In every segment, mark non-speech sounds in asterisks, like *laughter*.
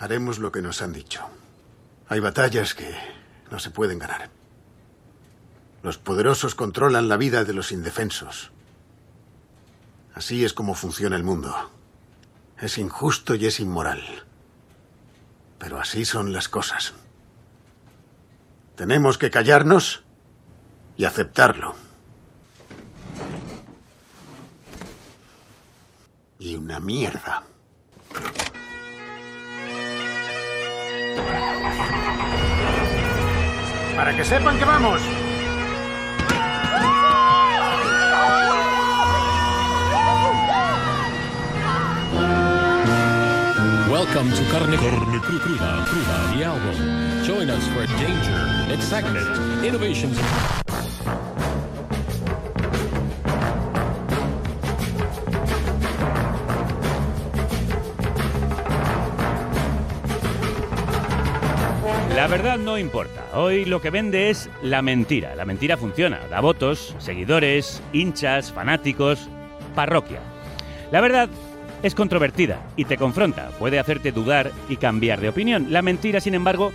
Haremos lo que nos han dicho. Hay batallas que no se pueden ganar. Los poderosos controlan la vida de los indefensos. Así es como funciona el mundo. Es injusto y es inmoral. Pero así son las cosas. Tenemos que callarnos y aceptarlo. Y una mierda. Para que sepan que vamos. Welcome to Carne, Carne Cruda, Cruda, the album. Join us for danger, excitement, innovations. La verdad no importa. Hoy lo que vende es la mentira. La mentira funciona. Da votos, seguidores, hinchas, fanáticos, parroquia. La verdad es controvertida y te confronta. Puede hacerte dudar y cambiar de opinión. La mentira, sin embargo,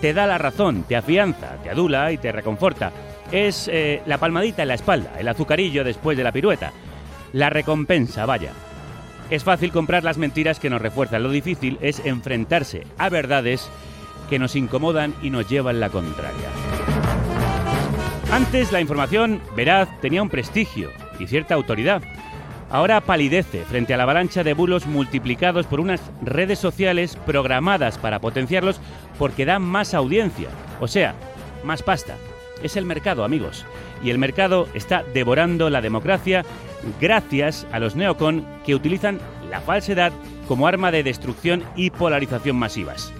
te da la razón, te afianza, te adula y te reconforta. Es eh, la palmadita en la espalda, el azucarillo después de la pirueta. La recompensa, vaya. Es fácil comprar las mentiras que nos refuerzan. Lo difícil es enfrentarse a verdades que nos incomodan y nos llevan la contraria. Antes la información veraz tenía un prestigio y cierta autoridad. Ahora palidece frente a la avalancha de bulos multiplicados por unas redes sociales programadas para potenciarlos porque dan más audiencia, o sea, más pasta. Es el mercado, amigos. Y el mercado está devorando la democracia gracias a los neocon que utilizan la falsedad como arma de destrucción y polarización masivas.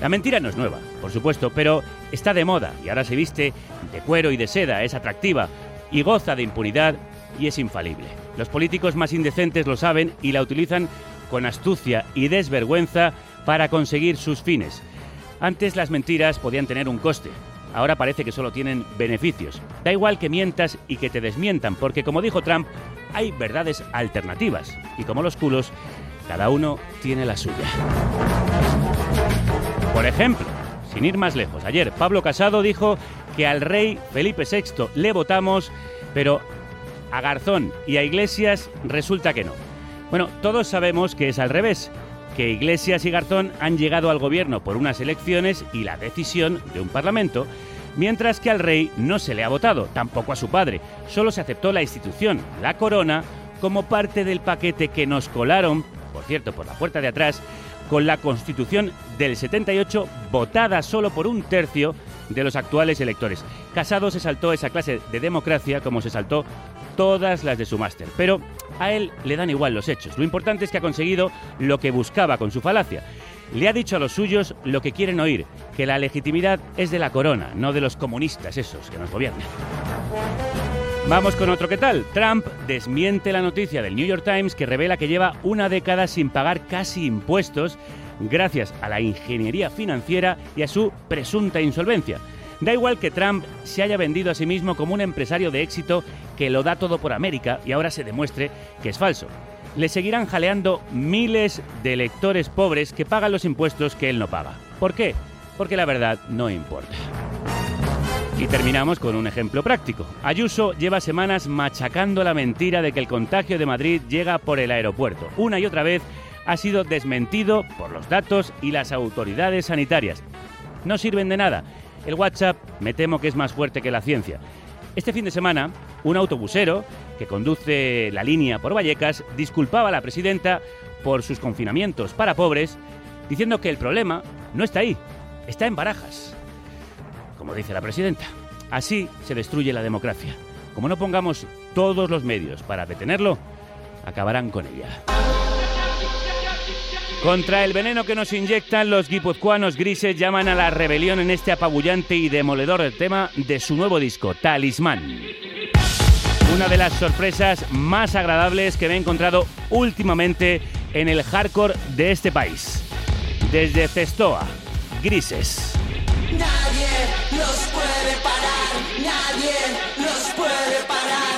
La mentira no es nueva, por supuesto, pero está de moda y ahora se viste de cuero y de seda, es atractiva y goza de impunidad y es infalible. Los políticos más indecentes lo saben y la utilizan con astucia y desvergüenza para conseguir sus fines. Antes las mentiras podían tener un coste, ahora parece que solo tienen beneficios. Da igual que mientas y que te desmientan, porque como dijo Trump, hay verdades alternativas y como los culos, cada uno tiene la suya. Por ejemplo, sin ir más lejos, ayer Pablo Casado dijo que al rey Felipe VI le votamos, pero a Garzón y a Iglesias resulta que no. Bueno, todos sabemos que es al revés, que Iglesias y Garzón han llegado al gobierno por unas elecciones y la decisión de un parlamento, mientras que al rey no se le ha votado, tampoco a su padre, solo se aceptó la institución, la corona, como parte del paquete que nos colaron, por cierto, por la puerta de atrás, con la Constitución del 78 votada solo por un tercio de los actuales electores. Casado se saltó esa clase de democracia como se saltó todas las de su máster, pero a él le dan igual los hechos. Lo importante es que ha conseguido lo que buscaba con su falacia. Le ha dicho a los suyos lo que quieren oír, que la legitimidad es de la corona, no de los comunistas esos que nos gobiernan. Vamos con otro que tal. Trump desmiente la noticia del New York Times que revela que lleva una década sin pagar casi impuestos gracias a la ingeniería financiera y a su presunta insolvencia. Da igual que Trump se haya vendido a sí mismo como un empresario de éxito que lo da todo por América y ahora se demuestre que es falso. Le seguirán jaleando miles de electores pobres que pagan los impuestos que él no paga. ¿Por qué? Porque la verdad no importa. Y terminamos con un ejemplo práctico. Ayuso lleva semanas machacando la mentira de que el contagio de Madrid llega por el aeropuerto. Una y otra vez ha sido desmentido por los datos y las autoridades sanitarias. No sirven de nada. El WhatsApp me temo que es más fuerte que la ciencia. Este fin de semana, un autobusero que conduce la línea por Vallecas disculpaba a la presidenta por sus confinamientos para pobres, diciendo que el problema no está ahí, está en barajas como dice la presidenta. Así se destruye la democracia. Como no pongamos todos los medios para detenerlo, acabarán con ella. Contra el veneno que nos inyectan, los guipuzcoanos grises llaman a la rebelión en este apabullante y demoledor tema de su nuevo disco, Talismán. Una de las sorpresas más agradables que me he encontrado últimamente en el hardcore de este país. Desde Cestoa, Grises. Nadie los puede parar, nadie los puede parar.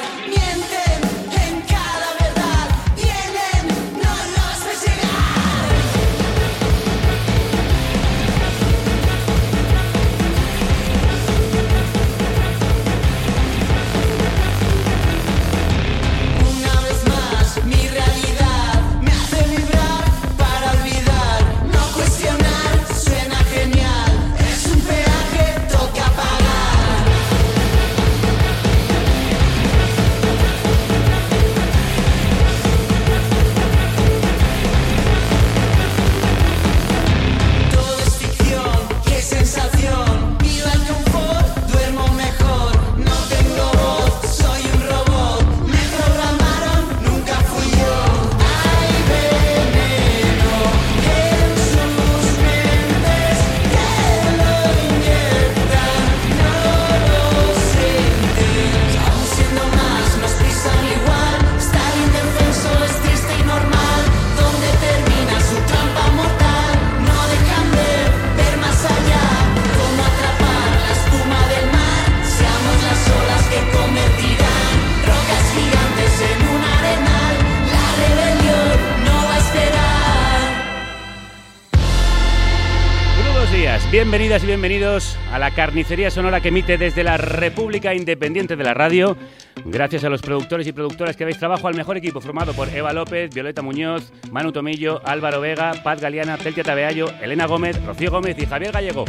Bienvenidas y bienvenidos a la carnicería sonora que emite desde la República Independiente de la Radio. Gracias a los productores y productoras que dais trabajo al mejor equipo formado por Eva López, Violeta Muñoz, Manu Tomillo, Álvaro Vega, Paz Galeana, Celtia Tabeallo, Elena Gómez, Rocío Gómez y Javier Gallego.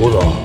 Nadie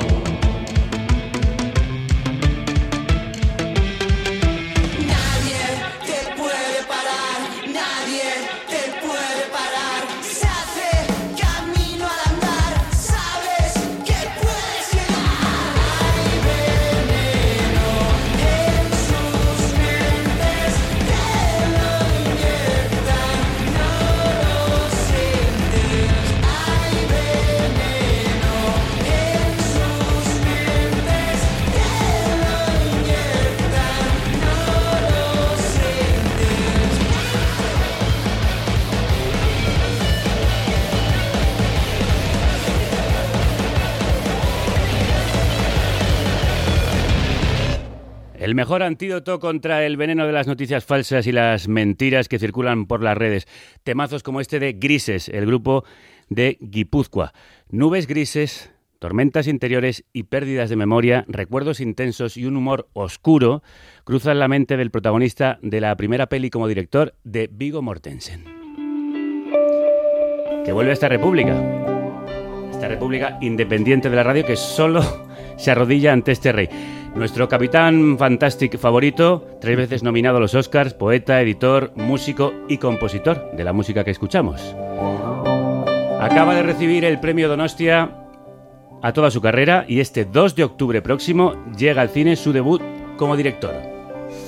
mejor antídoto contra el veneno de las noticias falsas y las mentiras que circulan por las redes. Temazos como este de Grises, el grupo de Guipúzcoa. Nubes grises, tormentas interiores y pérdidas de memoria, recuerdos intensos y un humor oscuro cruzan la mente del protagonista de la primera peli como director de Vigo Mortensen. Que vuelve a esta república. Esta república independiente de la radio que solo *laughs* se arrodilla ante este rey. Nuestro capitán fantastic favorito, tres veces nominado a los Oscars, poeta, editor, músico y compositor de la música que escuchamos. Acaba de recibir el premio Donostia a toda su carrera y este 2 de octubre próximo llega al cine su debut como director,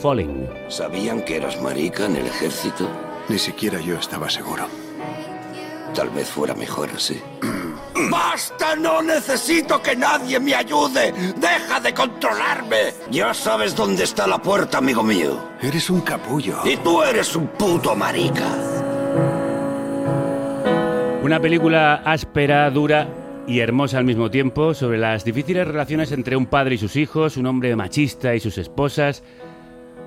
Falling. ¿Sabían que eras marica en el ejército? Ni siquiera yo estaba seguro. Tal vez fuera mejor así. *clears throat* ¡Basta! ¡No necesito que nadie me ayude! ¡Deja de controlarme! Ya sabes dónde está la puerta, amigo mío. Eres un capullo. Y tú eres un puto marica. Una película áspera, dura y hermosa al mismo tiempo sobre las difíciles relaciones entre un padre y sus hijos, un hombre machista y sus esposas.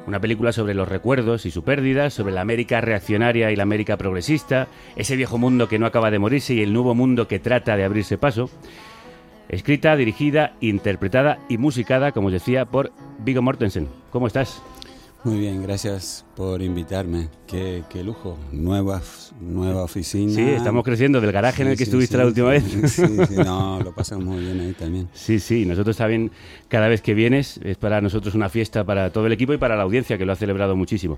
Una película sobre los recuerdos y su pérdida, sobre la América reaccionaria y la América progresista, ese viejo mundo que no acaba de morirse y el nuevo mundo que trata de abrirse paso. Escrita, dirigida, interpretada y musicada, como os decía, por Viggo Mortensen. ¿Cómo estás? Muy bien, gracias por invitarme. Qué, qué lujo. Nueva, nueva oficina. Sí, estamos creciendo del garaje en el que Sí, estuviste sí, la última vez. *laughs* Sí, sí, no, lo pasamos muy bien ahí también. Sí, sí, nosotros también, cada vez que vienes, es para nosotros una fiesta para todo el equipo y para la audiencia, que lo ha celebrado muchísimo.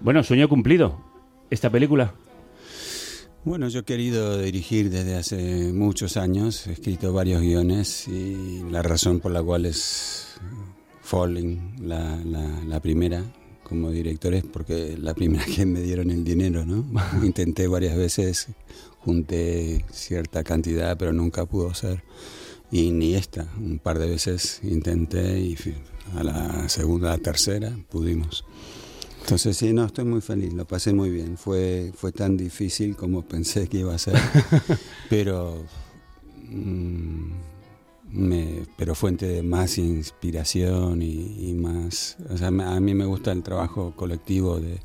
Bueno, sueño cumplido, esta película. Bueno, yo he querido dirigir desde hace muchos años, he escrito varios guiones y la razón por la cual es Falling, la, la, la primera como director es porque la primera *laughs* que me dieron el dinero, ¿no? *laughs* Intenté varias veces, junté cierta cantidad, pero nunca pudo ser. Y ni esta, un par de veces intenté y a la segunda, a la tercera pudimos. Entonces sí, no, estoy muy feliz, lo pasé muy bien. Fue, fue tan difícil como *laughs* pensé que iba a ser, pero, mm, me, pero fuente de más inspiración y, y más... O sea, a mí me gusta el trabajo colectivo de,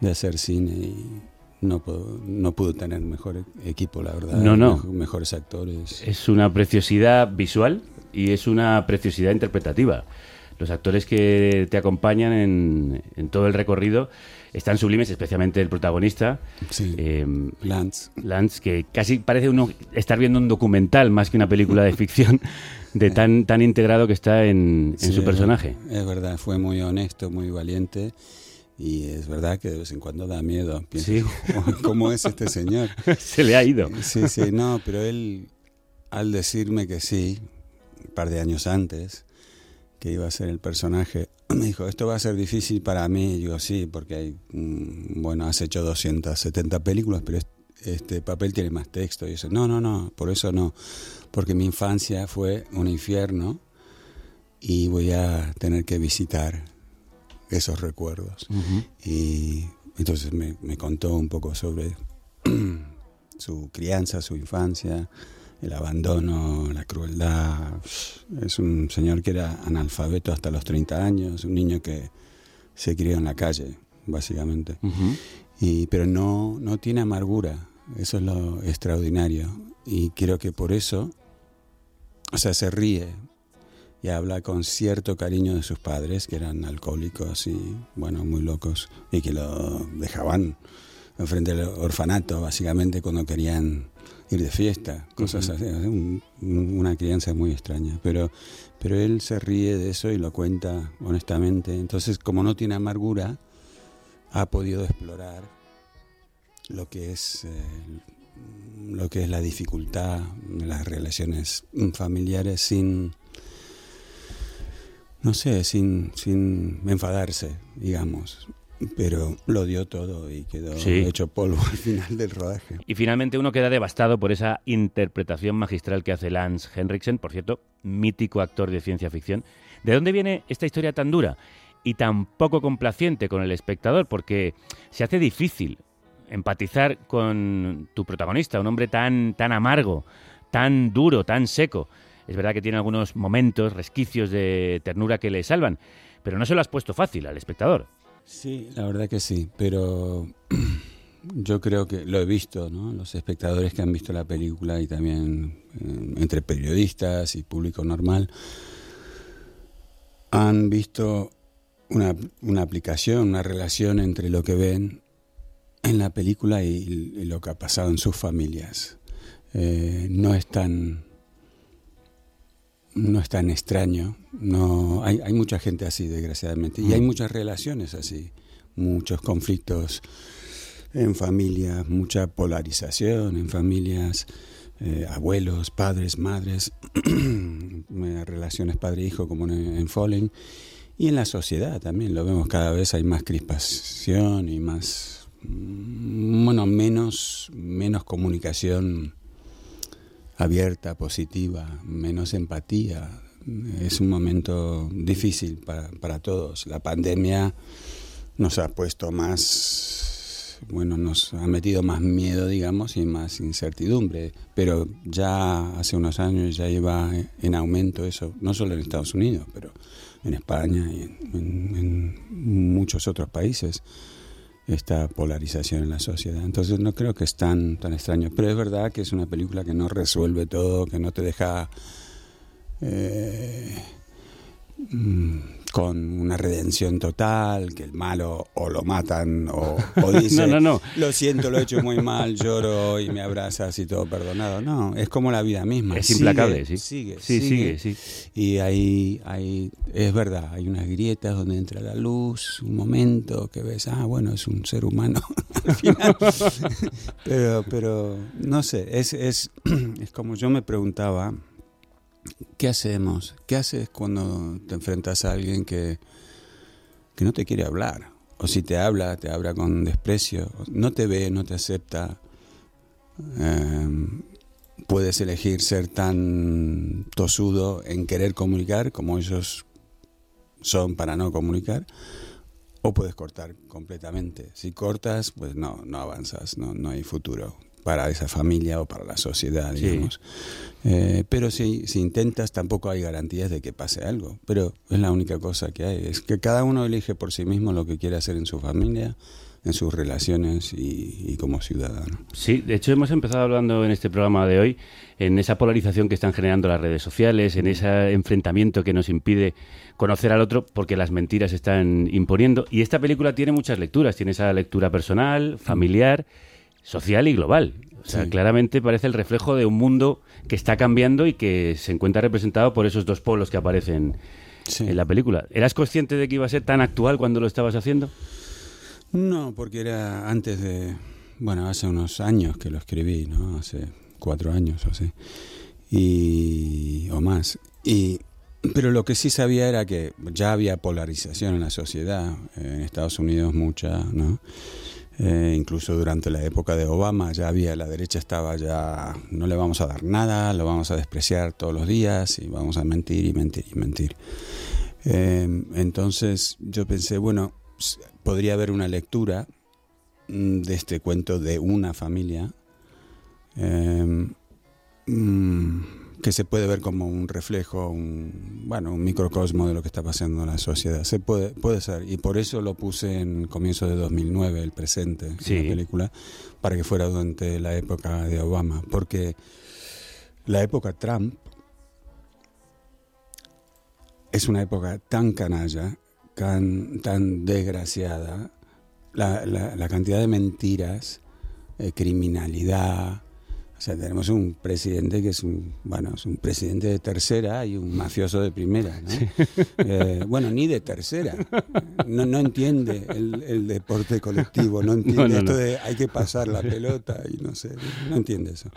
de hacer cine y no, puedo, no pude tener mejor equipo, la verdad. No, no. Mej- mejores actores. Es una preciosidad visual y es una preciosidad interpretativa. Los actores que te acompañan en, en todo el recorrido están sublimes, especialmente el protagonista, Sí. eh, Lance. Lance, que casi parece uno estar viendo un documental más que una película de ficción, *laughs* de tan, tan integrado que está en, su personaje. Es verdad, fue muy honesto, muy valiente. Y es verdad que de vez en cuando da miedo. Pienso, Sí. *laughs* ¿cómo- ¿Cómo es este señor? *laughs* Se le ha ido. Sí, sí, no, pero él, al decirme que sí, un par de años antes, que iba a ser el personaje, *clears throat* me dijo, esto va a ser difícil para mí. Y digo, sí, porque hay, mm, bueno, has hecho 270 películas, pero es- este papel tiene más texto. Y dice, no, no, no, por eso no, porque mi infancia fue un infierno y voy a tener que visitar esos recuerdos. Y entonces me, me contó un poco sobre *clears throat* su crianza, su infancia, el abandono, la crueldad. Es un señor que era analfabeto hasta los 30 años, un niño que se crió en la calle, básicamente. Y, pero no, no tiene amargura. Eso es lo extraordinario. Y creo que por eso, o sea, se ríe y habla con cierto cariño de sus padres, que eran alcohólicos y, bueno, muy locos, y que lo dejaban enfrente del orfanato, básicamente, cuando querían ir de fiesta, cosas así. un- una crianza muy extraña. Pero, pero él se ríe de eso y lo cuenta honestamente. Entonces, como no tiene amargura, ha podido explorar lo que es eh, lo que es la dificultad de las relaciones familiares sin no sé, sin, sin enfadarse, digamos. Pero lo dio todo y quedó Sí. hecho polvo al final del rodaje. Y finalmente uno queda devastado por esa interpretación magistral que hace Lance Henriksen, por cierto, mítico actor de ciencia ficción. ¿De dónde viene esta historia tan dura y tan poco complaciente con el espectador? Porque se hace difícil empatizar con tu protagonista, un hombre tan, tan amargo, tan duro, tan seco. Es verdad que tiene algunos momentos, resquicios de ternura que le salvan, pero no se lo has puesto fácil al espectador. Sí, la verdad que sí, pero *clears throat* yo creo que lo he visto, ¿no? Los espectadores que han visto la película y también eh, entre periodistas y público normal han visto una, una aplicación, una relación entre lo que ven en la película y, lo que ha pasado en sus familias. Eh, no es tan no es tan extraño. No, hay, hay mucha gente así, desgraciadamente. Y hay muchas relaciones así, muchos conflictos en familias, mucha polarización en familias, eh, abuelos, padres, madres, *clears throat* eh, relaciones padre-hijo como en, en Fallen. Y en la sociedad también lo vemos cada vez hay más crispación y más, mm, bueno, menos, menos comunicación abierta, positiva, menos empatía. Es un momento difícil para, para todos. La pandemia nos ha puesto más, bueno, nos ha metido más miedo, digamos, y más incertidumbre. Pero ya hace unos años ya iba en aumento eso, no solo en Estados Unidos, pero en España y en muchos otros países esta polarización en la sociedad. Entonces no creo que es tan, tan extraño. Pero es verdad que es una película que no resuelve todo, que no te deja eh, mm, con una redención total, que el malo o lo matan o, *laughs* o dice, No, no, no. lo siento, lo he hecho muy mal, lloro y me abrazas y todo perdonado. No, es como la vida misma. Es Sigue, implacable, sí. Sigue, Sí, sigue, sí. y ahí, ahí, es verdad, hay unas grietas donde entra la luz, un momento que ves, ah, bueno, es un ser humano *laughs* al final. *laughs* pero, pero, no sé, es, es, *clears throat* es como yo me preguntaba, ¿qué hacemos? ¿Qué haces cuando te enfrentas a alguien que, que no te quiere hablar? O si te habla, te habla con desprecio, no te ve, no te acepta. Em, puedes elegir ser tan tosudo en querer comunicar como ellos son para no comunicar o puedes cortar completamente. Si cortas, pues no, no avanzas, no, no hay futuro para esa familia o para la sociedad, Sí. digamos. Eh, pero si, si intentas, tampoco hay garantías de que pase algo. Pero es la única cosa que hay. Es que cada uno elige por sí mismo lo que quiere hacer en su familia, en sus relaciones y, y como ciudadano. Sí, de hecho hemos empezado hablando en este programa de hoy en esa polarización que están generando las redes sociales, en ese enfrentamiento que nos impide conocer al otro porque las mentiras se están imponiendo. Y esta película tiene muchas lecturas, tiene esa lectura personal, familiar, social y global. O sea, Sí. claramente parece el reflejo de un mundo que está cambiando y que se encuentra representado por esos dos polos que aparecen Sí. en la película. ¿Eras consciente de que iba a ser tan actual cuando lo estabas haciendo? No, porque era antes de, bueno, hace unos años que lo escribí, ¿no? Hace cuatro años o así, y, o más. Y, pero lo que sí sabía era que ya había polarización en la sociedad, en Estados Unidos mucha, ¿no? Eh, incluso durante la época de Obama ya había, la derecha estaba ya, no le vamos a dar nada, lo vamos a despreciar todos los días y vamos a mentir y mentir y mentir. Eh, entonces yo pensé, bueno, podría haber una lectura mm, de este cuento de una familia eh, mm, que se puede ver como un reflejo, un, bueno, un microcosmo de lo que está pasando en la sociedad. Se puede, puede ser. Y por eso lo puse en comienzo de 2009, el presente, Sí. en la película, para que fuera durante la época de Obama. Porque la época Trump es una época tan canalla, tan, tan desgraciada, la, la- la cantidad de mentiras, eh, criminalidad. O sea, tenemos un presidente que es un, bueno, es un presidente de tercera y un mafioso de primera, ¿no? *laughs* Eh, bueno, ni de tercera. No, no entiende el, el deporte colectivo, no entiende No, esto de hay que pasar la pelota y no sé, no entiende eso.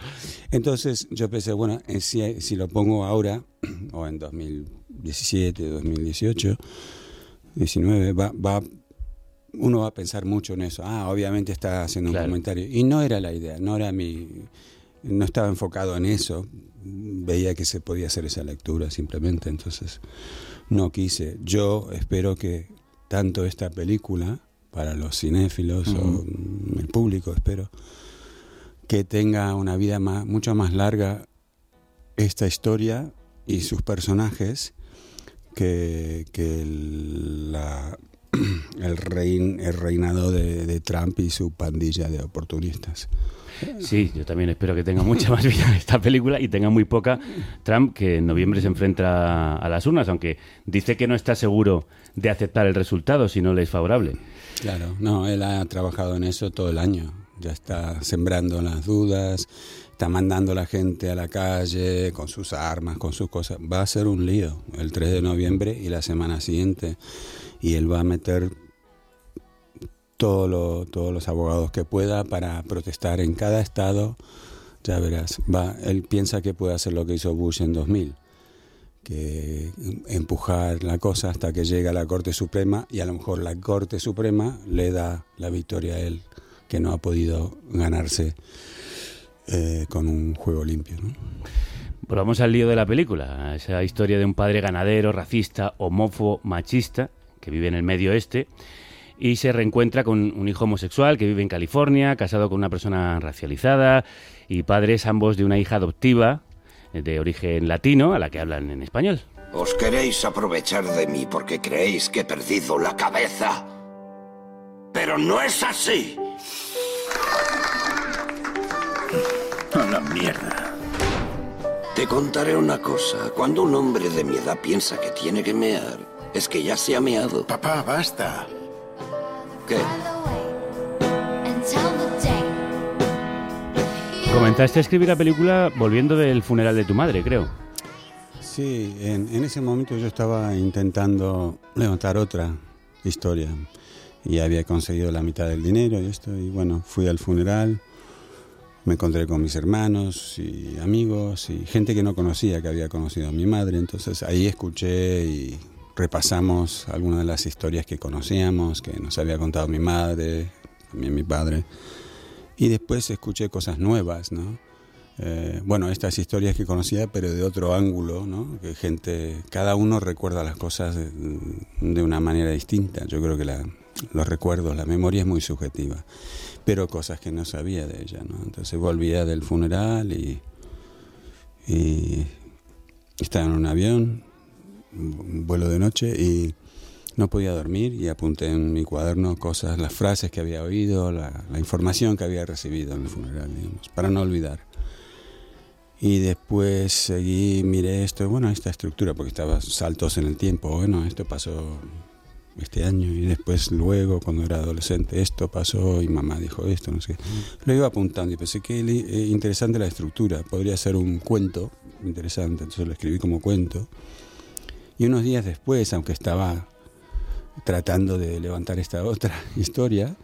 Entonces yo pensé, bueno, eh, si, si lo pongo ahora, *clears throat* o en 2017, 2018, 19, va, va, uno va a pensar mucho en eso. Ah, obviamente está haciendo Claro. un comentario. Y no era la idea, no era mi. No estaba enfocado en eso. Veía que se podía hacer esa lectura simplemente. Entonces, no quise. Yo espero que tanto esta película, para los cinéfilos o el público, espero, que tenga una vida más, mucho más larga esta historia y sus personajes que, que la- *clears throat* el, rein- el reinado de, de Trump y su pandilla de oportunistas. Sí, yo también espero que tenga mucha más vida esta película y tenga muy poca Trump, que en noviembre se enfrenta a las urnas, aunque dice que no está seguro de aceptar el resultado si no le es favorable. Claro, no, él ha trabajado en eso todo el año. Ya está sembrando las dudas, está mandando a la gente a la calle con sus armas, con sus cosas. Va a ser un lío el 3 de noviembre y la semana siguiente. Y él va a meter todo lo- todos los abogados que pueda para protestar en cada estado. Ya verás, él piensa que puede hacer lo que hizo Bush en 2000 que empujar la cosa hasta que llega a la Corte Suprema y a lo mejor la Corte Suprema le da la victoria a él, que no ha podido ganarse eh, con un juego limpio. ¿no? Volvamos al lío de la película, esa historia de un padre ganadero, racista, homófobo, machista, que vive en el medio oeste y se reencuentra con un hijo homosexual que vive en California, casado con una persona racializada y padres ambos de una hija adoptiva eh, de origen latino a la que hablan en español. Os queréis aprovechar de mí porque creéis que he perdido la cabeza. Pero no es así. A la mierda. Te contaré una cosa. Cuando un hombre de mi edad piensa que tiene que mear, es que ya se ha meado. Papá, basta. ¿Qué? Comentaste escribir la película volviendo del funeral de tu madre, creo. Sí, en, en ese momento yo estaba intentando levantar otra historia y había conseguido la mitad del dinero y esto, y bueno, fui al funeral, me encontré con mis hermanos y amigos y gente que no conocía, que había conocido a mi madre, entonces ahí escuché y repasamos algunas de las historias que conocíamos, que nos había contado mi madre, también mi padre, y después escuché cosas nuevas, ¿no? Eh, bueno, estas historias que conocía, pero de otro ángulo, ¿no? Que gente, cada uno recuerda las cosas de, de una manera distinta. Yo creo que la- los recuerdos, la memoria es muy subjetiva, pero cosas que no sabía de ella, ¿no? Entonces volvía del funeral y, y estaba en un avión, un vuelo de noche y no podía dormir y apunté en mi cuaderno cosas, las frases que había oído, la, la información que había recibido en el funeral, digamos, para no olvidar. Y después seguí, miré esto, bueno, esta estructura, porque estaba saltos en el tiempo, bueno, esto pasó este año y después luego, cuando era adolescente, esto pasó y mamá dijo esto, no sé. Lo iba apuntando y pensé que eh, interesante la estructura, podría ser un cuento interesante, entonces lo escribí como cuento. Y unos días después, aunque estaba tratando de levantar esta *laughs* otra historia,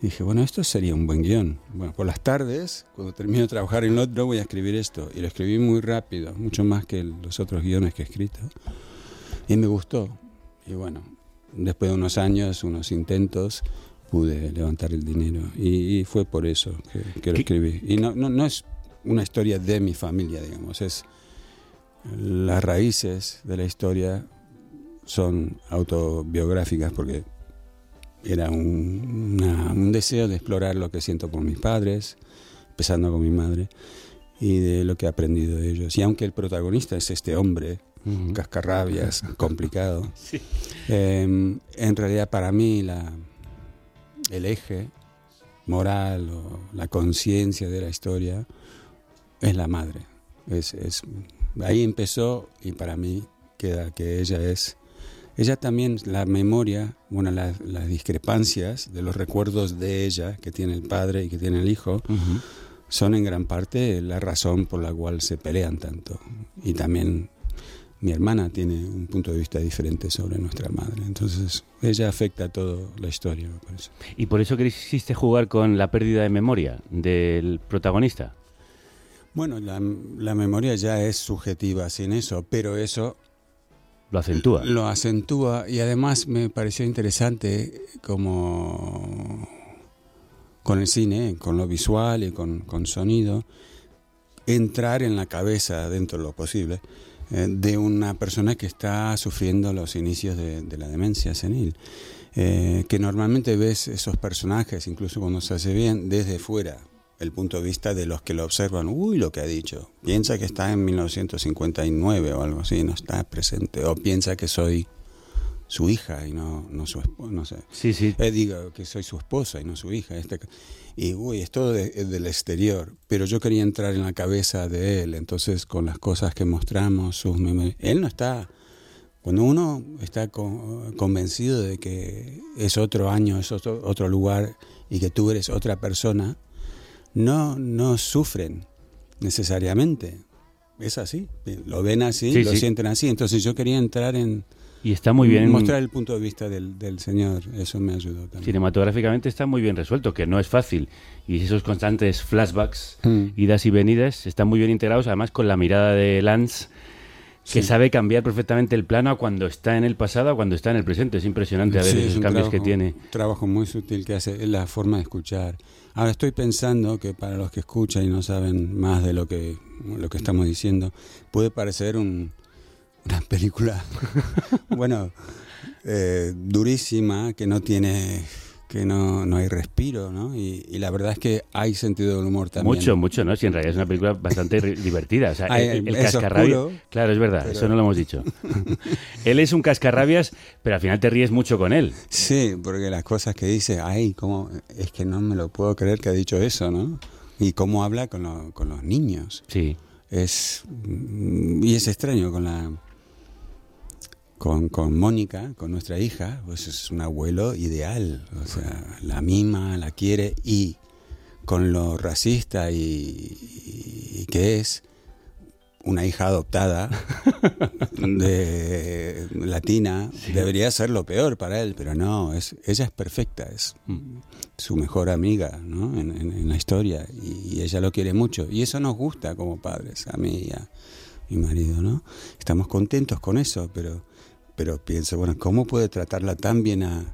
dije, bueno, esto sería un buen guion. Bueno, por las tardes, cuando termino de trabajar en otro, voy a escribir esto. Y lo escribí muy rápido, mucho más que los otros guiones que he escrito. Y me gustó. Y bueno, después de unos años, unos intentos, pude levantar el dinero. Y, y fue por eso que, que lo ¿Qué- escribí. Y no, no, no es una historia de mi familia, digamos, es las raíces de la historia son autobiográficas porque era un, una- un deseo de explorar lo que siento por mis padres, empezando con mi madre, y de lo que he aprendido de ellos. Y aunque el protagonista es este hombre, cascarrabias, *laughs* complicado, Sí. eh, en realidad para mí la, el eje moral o la conciencia de la historia es la madre. Es, es- ahí empezó y para mí queda que ella es, ella también, la memoria, bueno, las, las discrepancias de los recuerdos de ella que tiene el padre y que tiene el hijo, son en gran parte la razón por la cual se pelean tanto. Y también mi hermana tiene un punto de vista diferente sobre nuestra madre. Entonces, ella afecta a toda la historia, me parece. ¿Y por eso quisiste jugar con la pérdida de memoria del protagonista? Bueno, la, la memoria ya es subjetiva sin eso, pero eso Lo acentúa. lo acentúa y además me pareció interesante como con el cine, con lo visual y con, con sonido, entrar en la cabeza, dentro de lo posible, eh, de una persona que está sufriendo los inicios de, de la demencia senil. Eh, que normalmente ves esos personajes, incluso cuando se hace bien, desde fuera, el punto de vista de los que lo observan, uy, lo que ha dicho, piensa que está en 1959 o algo así, no está presente, o piensa que soy su hija y no, no su esposa, no sé. Sí, sí. Eh, digo que soy su esposa y no su hija. Este, y uy, es todo de- es del exterior. Pero yo quería entrar en la cabeza de él. Entonces, con las cosas que mostramos, sus memorias. Él no está. Cuando uno está con- convencido de que es otro año, es otro, otro lugar y que tú eres otra persona, no, no sufren necesariamente. Es así. Lo ven así, Sí, lo sí. sienten así. Entonces yo quería entrar en Y está muy bien. mostrar el punto de vista del, del Señor. Eso me ayudó también. Cinematográficamente está muy bien resuelto, que no es fácil. Y esos constantes flashbacks, Mm. idas y venidas, están muy bien integrados, además con la mirada de Lance, que Sí. sabe cambiar perfectamente el plano a cuando está en el pasado a cuando está en el presente. Es impresionante a ver Sí, esos es cambios que tiene. Un trabajo muy sutil que hace, es la forma de escuchar. Ahora estoy pensando que para los que escuchan y no saben más de lo que, lo que estamos diciendo, puede parecer un- una película, *laughs* bueno, eh, durísima, que no tiene, que no, no hay respiro, ¿no? Y, y la verdad es que hay sentido del humor también. Mucho, mucho, ¿no? Si en realidad es una película bastante *laughs* divertida. O sea, Ay, el, cascarrabias. oscuro, claro, es verdad, pero- eso no lo hemos dicho. *laughs* él es un cascarrabias, pero al final te ríes mucho con él. Sí, porque las cosas que dice, ay, cómo, es que no me lo puedo creer que ha dicho eso, ¿no? Y cómo habla con, lo- con los niños. Sí. Es y es extraño con la con, con Mónica, con nuestra hija, pues es un abuelo ideal, o sea, la mima, la quiere y con lo racista y, y que es una hija adoptada *laughs* de latina debería ser lo peor para él, pero no, es ella es perfecta, es mm, su mejor amiga, ¿no? En, en- en la historia y, y ella lo quiere mucho y eso nos gusta como padres, a mí y a mi marido, ¿no? Estamos contentos con eso, pero pero pienso, bueno, ¿cómo puede tratarla tan bien a,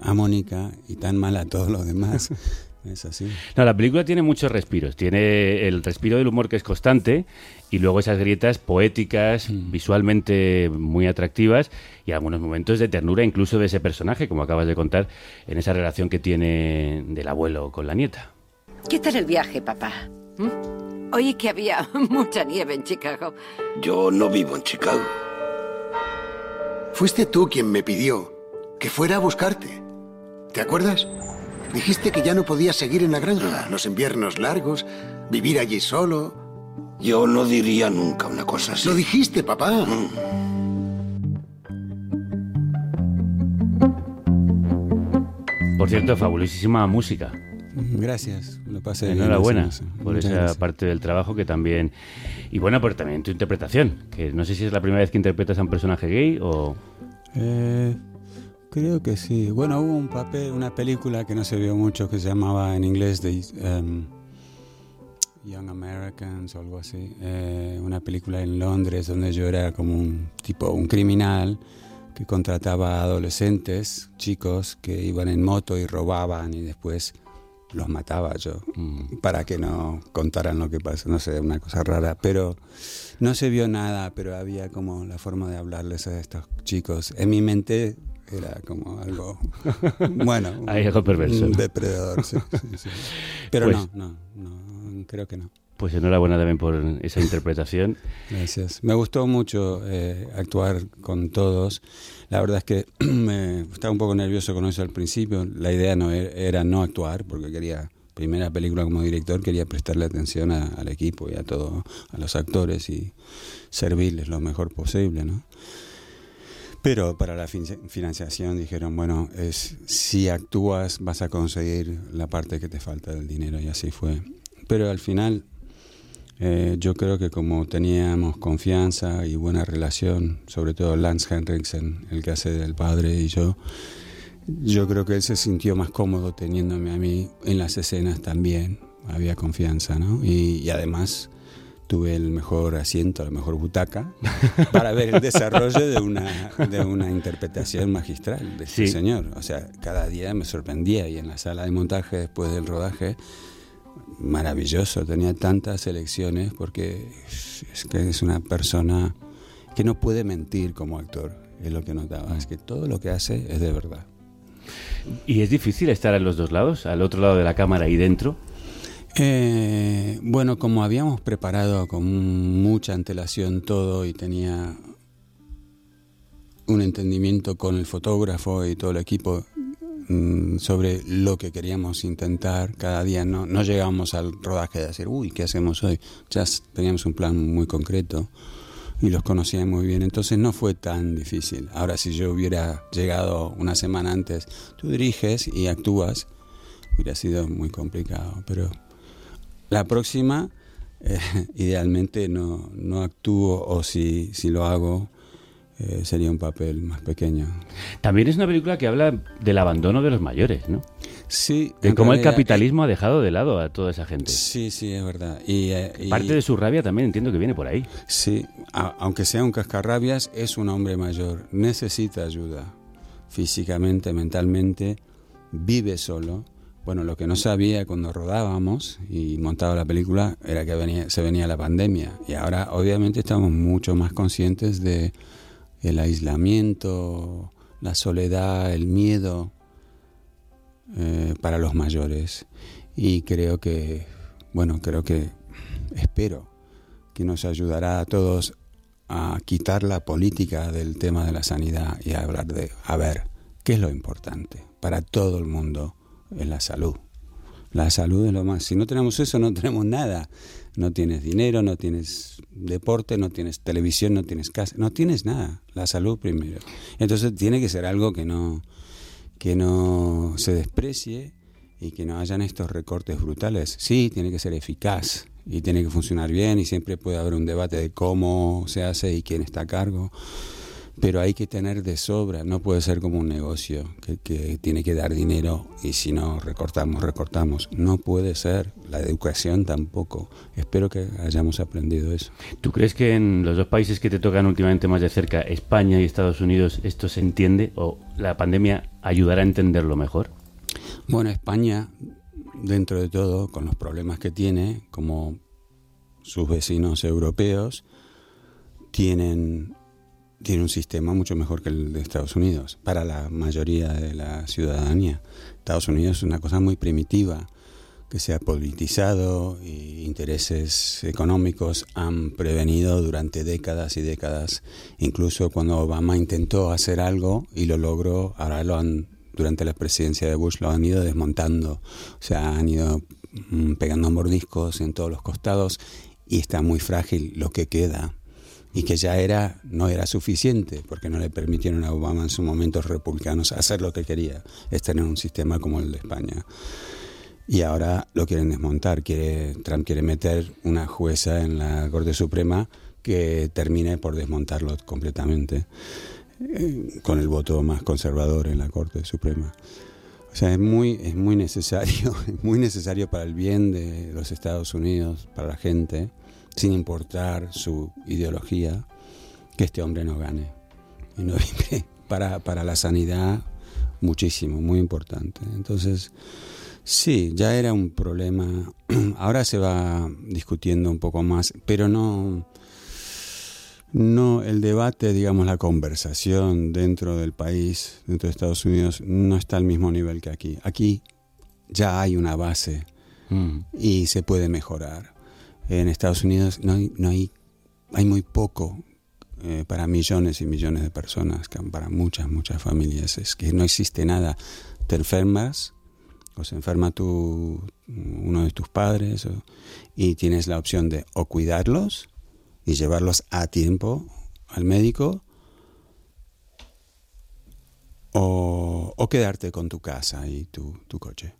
a Mónica y tan mal a todos los demás? *laughs* Es así. No, la película tiene muchos respiros. Tiene el respiro del humor que es constante y luego esas grietas poéticas, Mm. visualmente muy atractivas y algunos momentos de ternura incluso de ese personaje, como acabas de contar, en esa relación que tiene del abuelo con la nieta. ¿Qué tal el viaje, papá? ¿Mm? Oí que había *laughs* mucha nieve en Chicago. Yo no vivo en Chicago. Fuiste tú quien me pidió que fuera a buscarte. ¿Te acuerdas? Dijiste que ya no podías seguir en la granja, los inviernos largos, vivir allí solo. Yo no diría nunca una cosa así. Lo dijiste, papá. Por cierto, fabulosísima música. Gracias, lo pasé bien. Enhorabuena sé. por Muchas esa gracias. parte del trabajo que también... Y bueno, pero también tu interpretación, que no sé si es la primera vez que interpretas a un personaje gay o... Eh, creo que sí. Bueno, hubo un papel, una película que no se vio mucho que se llamaba en inglés de em, Young Americans o algo así. Eh, una película en Londres donde yo era como un tipo, un criminal que contrataba a adolescentes, chicos que iban en moto y robaban y después los mataba yo Mm. para que no contaran lo que pasó, no sé, una cosa rara, pero no se vio nada, pero había como la forma de hablarles a estos chicos. En mi mente era como algo, *laughs* bueno, Hay algo perverso, un depredador, sí, sí, sí. *laughs* Pero Pues- no, no, no, creo que no. Pues enhorabuena también por esa interpretación. Gracias. Me gustó mucho eh, actuar con todos. La verdad es que *clears throat* me estaba un poco nervioso con eso al principio. La idea no era, era no actuar, porque quería, primera película como director, quería prestarle atención a- al equipo y a todo, a los actores y servirles lo mejor posible, ¿no? Pero para la fin- financiación dijeron, bueno, es si actúas vas a conseguir la parte que te falta del dinero y así fue. Pero al final eh, yo creo que como teníamos confianza y buena relación, sobre todo Lance Henriksen, el que hace del padre y yo, yo creo que él se sintió más cómodo teniéndome a mí en las escenas también. Había confianza, ¿no? Y, y además tuve el mejor asiento, la mejor butaca, *laughs* para ver el desarrollo de una, de una interpretación magistral de este Sí. señor. O sea, cada día me sorprendía y en la sala de montaje, después del rodaje, maravilloso. Tenía tantas elecciones porque es, que es una persona que no puede mentir como actor. Es lo que notaba, es que todo lo que hace es de verdad. ¿Y es difícil estar a los dos lados, al otro lado de la cámara y dentro? Eh, bueno, como habíamos preparado con mucha antelación todo y tenía un entendimiento con el fotógrafo y todo el equipo sobre lo que queríamos intentar cada día, no, no llegábamos al rodaje de decir, uy, ¿qué hacemos hoy? Ya teníamos un plan muy concreto y los conocía muy bien, entonces no fue tan difícil. Ahora, si yo hubiera llegado una semana antes, tú diriges y actúas, hubiera sido muy complicado, pero la próxima, eh, *laughs* idealmente no, no actúo o si, si lo hago, eh, sería un papel más pequeño. También es una película que habla del abandono de los mayores, ¿no? Sí, De cómo el capitalismo ha dejado de lado a toda esa eh, gente. sí, sí, es verdad. Y, eh, y- Parte de su rabia también entiendo que viene por ahí. Sí, a- aunque sea un cascarrabias, es un hombre mayor. Necesita ayuda físicamente, mentalmente. Vive solo. Bueno, lo que no sabía cuando rodábamos y montaba la película era que venía, se venía la pandemia. Y ahora, obviamente, estamos mucho más conscientes de el aislamiento, la soledad, el miedo eh, para los mayores. Y creo que, bueno, creo que espero que nos ayudará a todos a quitar la política del tema de la sanidad y a hablar de, a ver, ¿qué es lo importante para todo el mundo? Es la salud. La salud es lo más. Si no tenemos eso, no tenemos nada. No tienes dinero, no tienes deporte, no tienes televisión, no tienes casa, no tienes nada. La salud primero. Entonces tiene que ser algo que no, que no se desprecie y que no hayan estos recortes brutales. Sí, tiene que ser eficaz y tiene que funcionar bien y siempre puede haber un debate de cómo se hace y quién está a cargo. Pero hay que tener de sobra, no puede ser como un negocio que, que tiene que dar dinero y si no recortamos, recortamos. No puede ser, la educación tampoco. Espero que hayamos aprendido eso. ¿Tú crees que en los dos países que te tocan últimamente más de cerca, España y Estados Unidos, esto se entiende o la pandemia ayudará a entenderlo mejor? Bueno, España, dentro de todo, con los problemas que tiene, como sus vecinos europeos, tienen, tiene un sistema mucho mejor que el de Estados Unidos, para la mayoría de la ciudadanía. Estados Unidos es una cosa muy primitiva, que se ha politizado y intereses económicos han prevenido durante décadas y décadas. Incluso cuando Obama intentó hacer algo y lo logró, ahora lo han durante la presidencia de Bush lo han ido desmontando, o sea, han ido mm, pegando mordiscos en todos los costados y está muy frágil lo que queda y que ya era no era suficiente porque no le permitieron a Obama en su momento republicanos hacer lo que quería, es tener un sistema como el de España. Y ahora lo quieren desmontar, quiere Trump quiere meter una jueza en la Corte Suprema que termine por desmontarlo completamente eh, con el voto más conservador en la Corte Suprema. O sea, es muy, es muy necesario, *laughs* es muy necesario para el bien de los Estados Unidos, para la gente, sin importar su ideología, que este hombre no gane. Y no, *laughs* para, para la sanidad, muchísimo, muy importante. Entonces, sí, ya era un problema. *clears throat* Ahora se va discutiendo un poco más, pero no no, el debate, digamos, la conversación dentro del país, dentro de Estados Unidos, no está al mismo nivel que aquí. Aquí ya hay una base Mm. y se puede mejorar. En Estados Unidos no hay, no hay, hay muy poco eh, para millones y millones de personas, para muchas, muchas familias. Es que no existe nada. Te enfermas o se enferma tu, uno de tus padres o- y tienes la opción de o cuidarlos y llevarlos a tiempo al médico o, o quedarte con tu casa y tu, tu coche.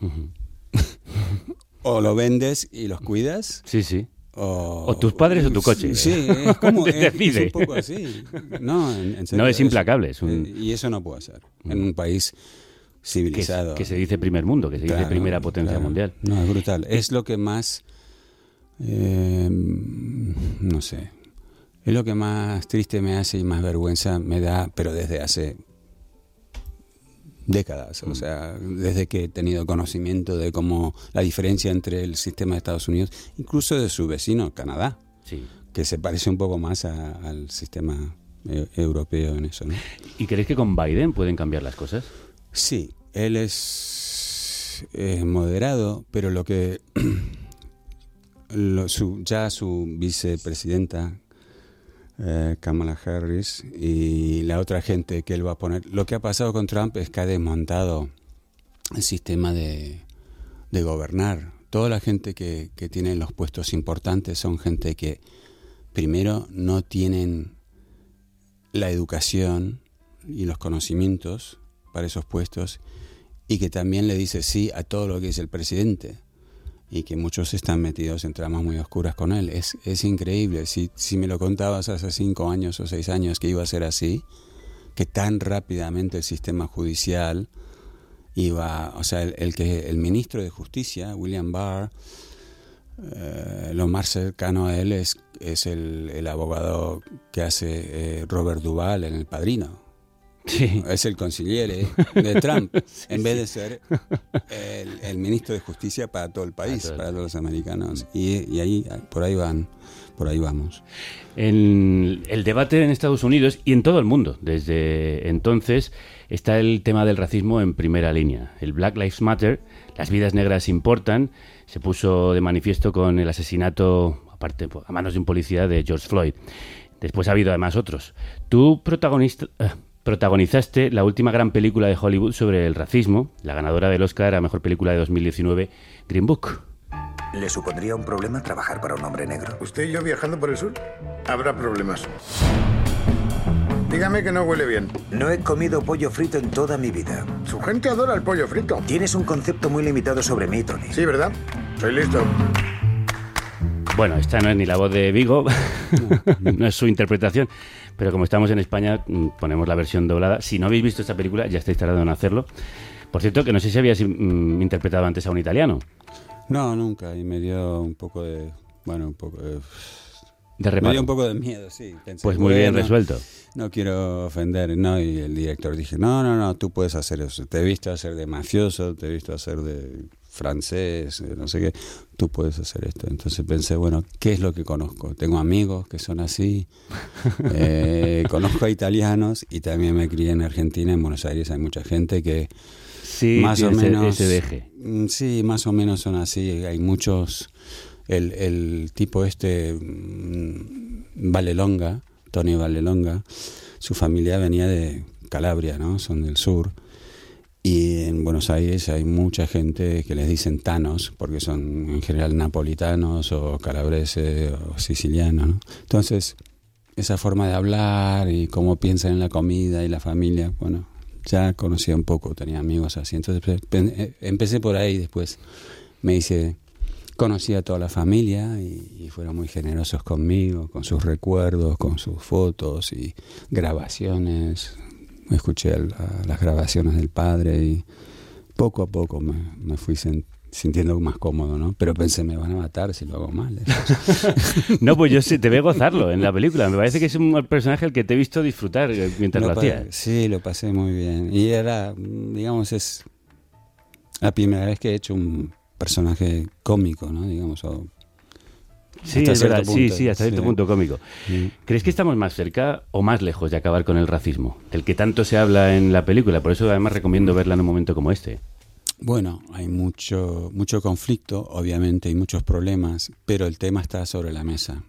*laughs* o lo vendes y los cuidas. Sí, sí. O, O tus padres o tu coche. Sí, es como *laughs* es, es un poco así. No, en- en serio, No, es implacable, es un- eh, y eso no puede ser. En un país civilizado. que se dice primer mundo, que se dice primera potencia claro. mundial. No, es brutal. Es lo que más, eh, no sé, es lo que más triste me hace y más vergüenza me da, pero desde hace décadas, Mm. o sea, desde que he tenido conocimiento de cómo la diferencia entre el sistema de Estados Unidos, incluso de su vecino, Canadá, Sí. que se parece un poco más a- al sistema eh, europeo en eso, ¿no? ¿Y crees que con Biden pueden cambiar las cosas? Sí, él es moderado, pero lo que *clears throat* lo- su- ya su vicepresidenta eh, Kamala Harris y la otra gente que él va a poner, lo que ha pasado con Trump es que ha desmontado el sistema de, de gobernar. Toda la gente que, que tiene los puestos importantes son gente que primero no tienen la educación y los conocimientos para esos puestos y que también le dice sí a todo lo que dice el presidente y que muchos están metidos en tramas muy oscuras con él. Es, es increíble. Si, si me lo contabas hace cinco años o seis años que iba a ser así, que tan rápidamente el sistema judicial iba, o sea, el, que el ministro de Justicia, William Barr, eh, lo más cercano a él es, es el, el abogado que hace eh, Robert Duval en El Padrino. Sí. Es el conciliere de Trump, *laughs* en vez de ser el, el ministro de Justicia para todo el país, todo el para todos los americanos. Y, y ahí, por ahí van, por ahí vamos. En el debate en Estados Unidos y en todo el mundo, desde entonces, está el tema del racismo en primera línea. El Black Lives Matter, las vidas negras importan, se puso de manifiesto con el asesinato, aparte a manos de un policía, de George Floyd. Después ha habido además otros. Tú protagonista, eh, protagonizaste la última gran película de Hollywood sobre el racismo, la ganadora del Oscar a Mejor Película de 2019, Green Book. ¿Le supondría un problema trabajar para un hombre negro? ¿Usted y yo viajando por el sur? Habrá problemas. Dígame que no huele bien. No he comido pollo frito en toda mi vida. Su gente adora el pollo frito. Tienes un concepto muy limitado sobre mí, Tony. Sí, ¿verdad? Soy listo. Bueno, esta no es ni la voz de Vigo, *laughs* no es su interpretación, pero como estamos en España, mm, ponemos la versión doblada. Si no habéis visto esta película, ya estáis tardando en hacerlo. Por cierto, que no sé si habías mm, interpretado antes a un italiano. No, nunca. Y me dio un poco de. Bueno, un poco de. De Me reparo. dio un poco de miedo, sí. Pensé, Pues muy bien resuelto. No quiero ofender, ¿no? Y el director dije, no, no, no, tú puedes hacer eso. Te he visto hacer de mafioso, te he visto hacer de francés, eh, no sé qué. Tú puedes hacer esto. Entonces pensé, bueno, ¿qué es lo que conozco? Tengo amigos que son así. *laughs* eh, conozco a italianos y también me crié en Argentina, en Buenos Aires hay mucha gente que Sí, más o menos ese deje. Mm, sí más o menos son así hay muchos el, el tipo este mm, Valelonga Tony Valelonga su familia venía de Calabria no son del sur y en Buenos Aires hay mucha gente que les dicen tanos porque son en general napolitanos o calabreses o sicilianos ¿no? entonces esa forma de hablar y cómo piensan en la comida y la familia bueno ya conocía un poco, tenía amigos así. Entonces pe- eh, empecé por ahí, después me hice, conocí a toda la familia y, y fueron muy generosos conmigo, con sus recuerdos, con sus fotos y grabaciones. Escuché el- a las grabaciones del padre y poco a poco me, me fui sen- sintiendo más cómodo, ¿no? Pero pensé, me van a matar si lo hago mal. *laughs* No, pues yo sí, te veo gozarlo en la película. Me parece que es un personaje al que te he visto disfrutar eh, mientras Lo lo hacías. Sí, lo pasé muy bien. Y era, digamos, es la primera vez que he hecho un personaje cómico, ¿no? Digamos, o Sí, hasta es cierto verdad, punto, sí, hasta cierto sí. punto cómico. ¿Crees que estamos más cerca o más lejos de acabar con el racismo? Del que tanto se habla en la película. Por eso además recomiendo verla en un momento como este. Bueno, hay mucho, mucho conflicto, obviamente, hay muchos problemas, pero el tema está sobre la mesa,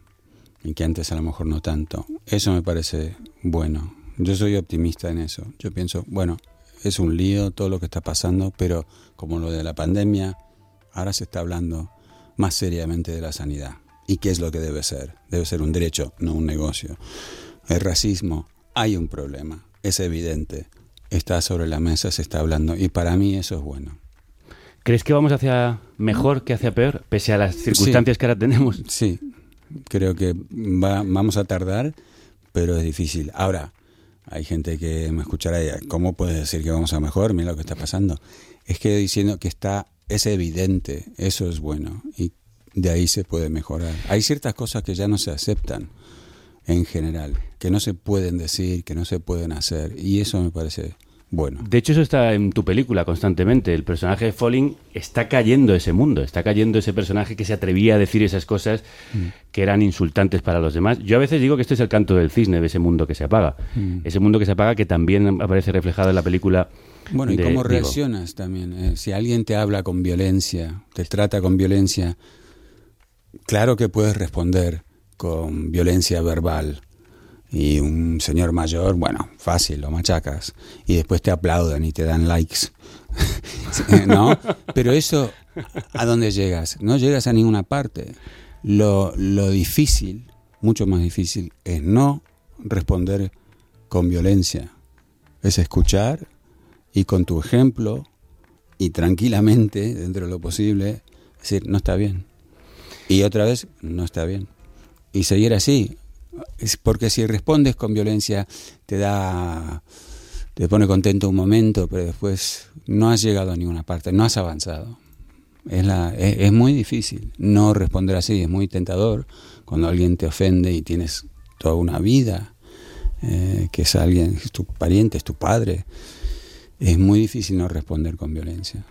y que antes a lo mejor no tanto. Eso me parece bueno. Yo soy optimista en eso. Yo pienso, bueno, es un lío todo lo que está pasando, pero como lo de la pandemia, ahora se está hablando más seriamente de la sanidad. ¿Y qué es lo que debe ser? Debe ser un derecho, no un negocio. El racismo, hay un problema, es evidente. Está sobre la mesa, se está hablando, y para mí eso es bueno. ¿Crees que vamos hacia mejor que hacia peor, pese a las circunstancias que ahora tenemos? Sí, creo que va- vamos a tardar, pero es difícil. Ahora, hay gente que me escuchará y ¿cómo puedes decir que vamos a mejor? Mira lo que está pasando. Es que diciendo que está, es evidente, eso es bueno, y de ahí se puede mejorar. Hay ciertas cosas que ya no se aceptan en general, que no se pueden decir, que no se pueden hacer, y eso me parece bueno. De hecho, eso está en tu película constantemente. El personaje de Falling está cayendo ese mundo, está cayendo ese personaje que se atrevía a decir esas cosas Mm. que eran insultantes para los demás. Yo a veces digo que esto es el canto del cisne de ese mundo que se apaga. Mm. Ese mundo que se apaga que también aparece reflejado en la película. Bueno, ¿y cómo reaccionas también? Eh, si alguien te habla con violencia, te trata con violencia, claro que puedes responder con violencia verbal. Y un señor mayor, bueno, fácil, lo machacas. Y después te aplauden y te dan likes. *laughs* ¿No? Pero eso, ¿a dónde llegas? No llegas a ninguna parte. Lo, lo difícil, mucho más difícil, es no responder con violencia. Es escuchar y con tu ejemplo y tranquilamente, dentro de lo posible, decir, no está bien. Y otra vez, no está bien. Y seguir así. Porque si respondes con violencia, te da. te pone contento un momento, pero después no has llegado a ninguna parte, no has avanzado. Es, la, es muy difícil no responder así, es muy tentador cuando alguien te ofende y tienes toda una vida, eh, que es alguien, es tu pariente, es tu padre. Es muy difícil no responder con violencia.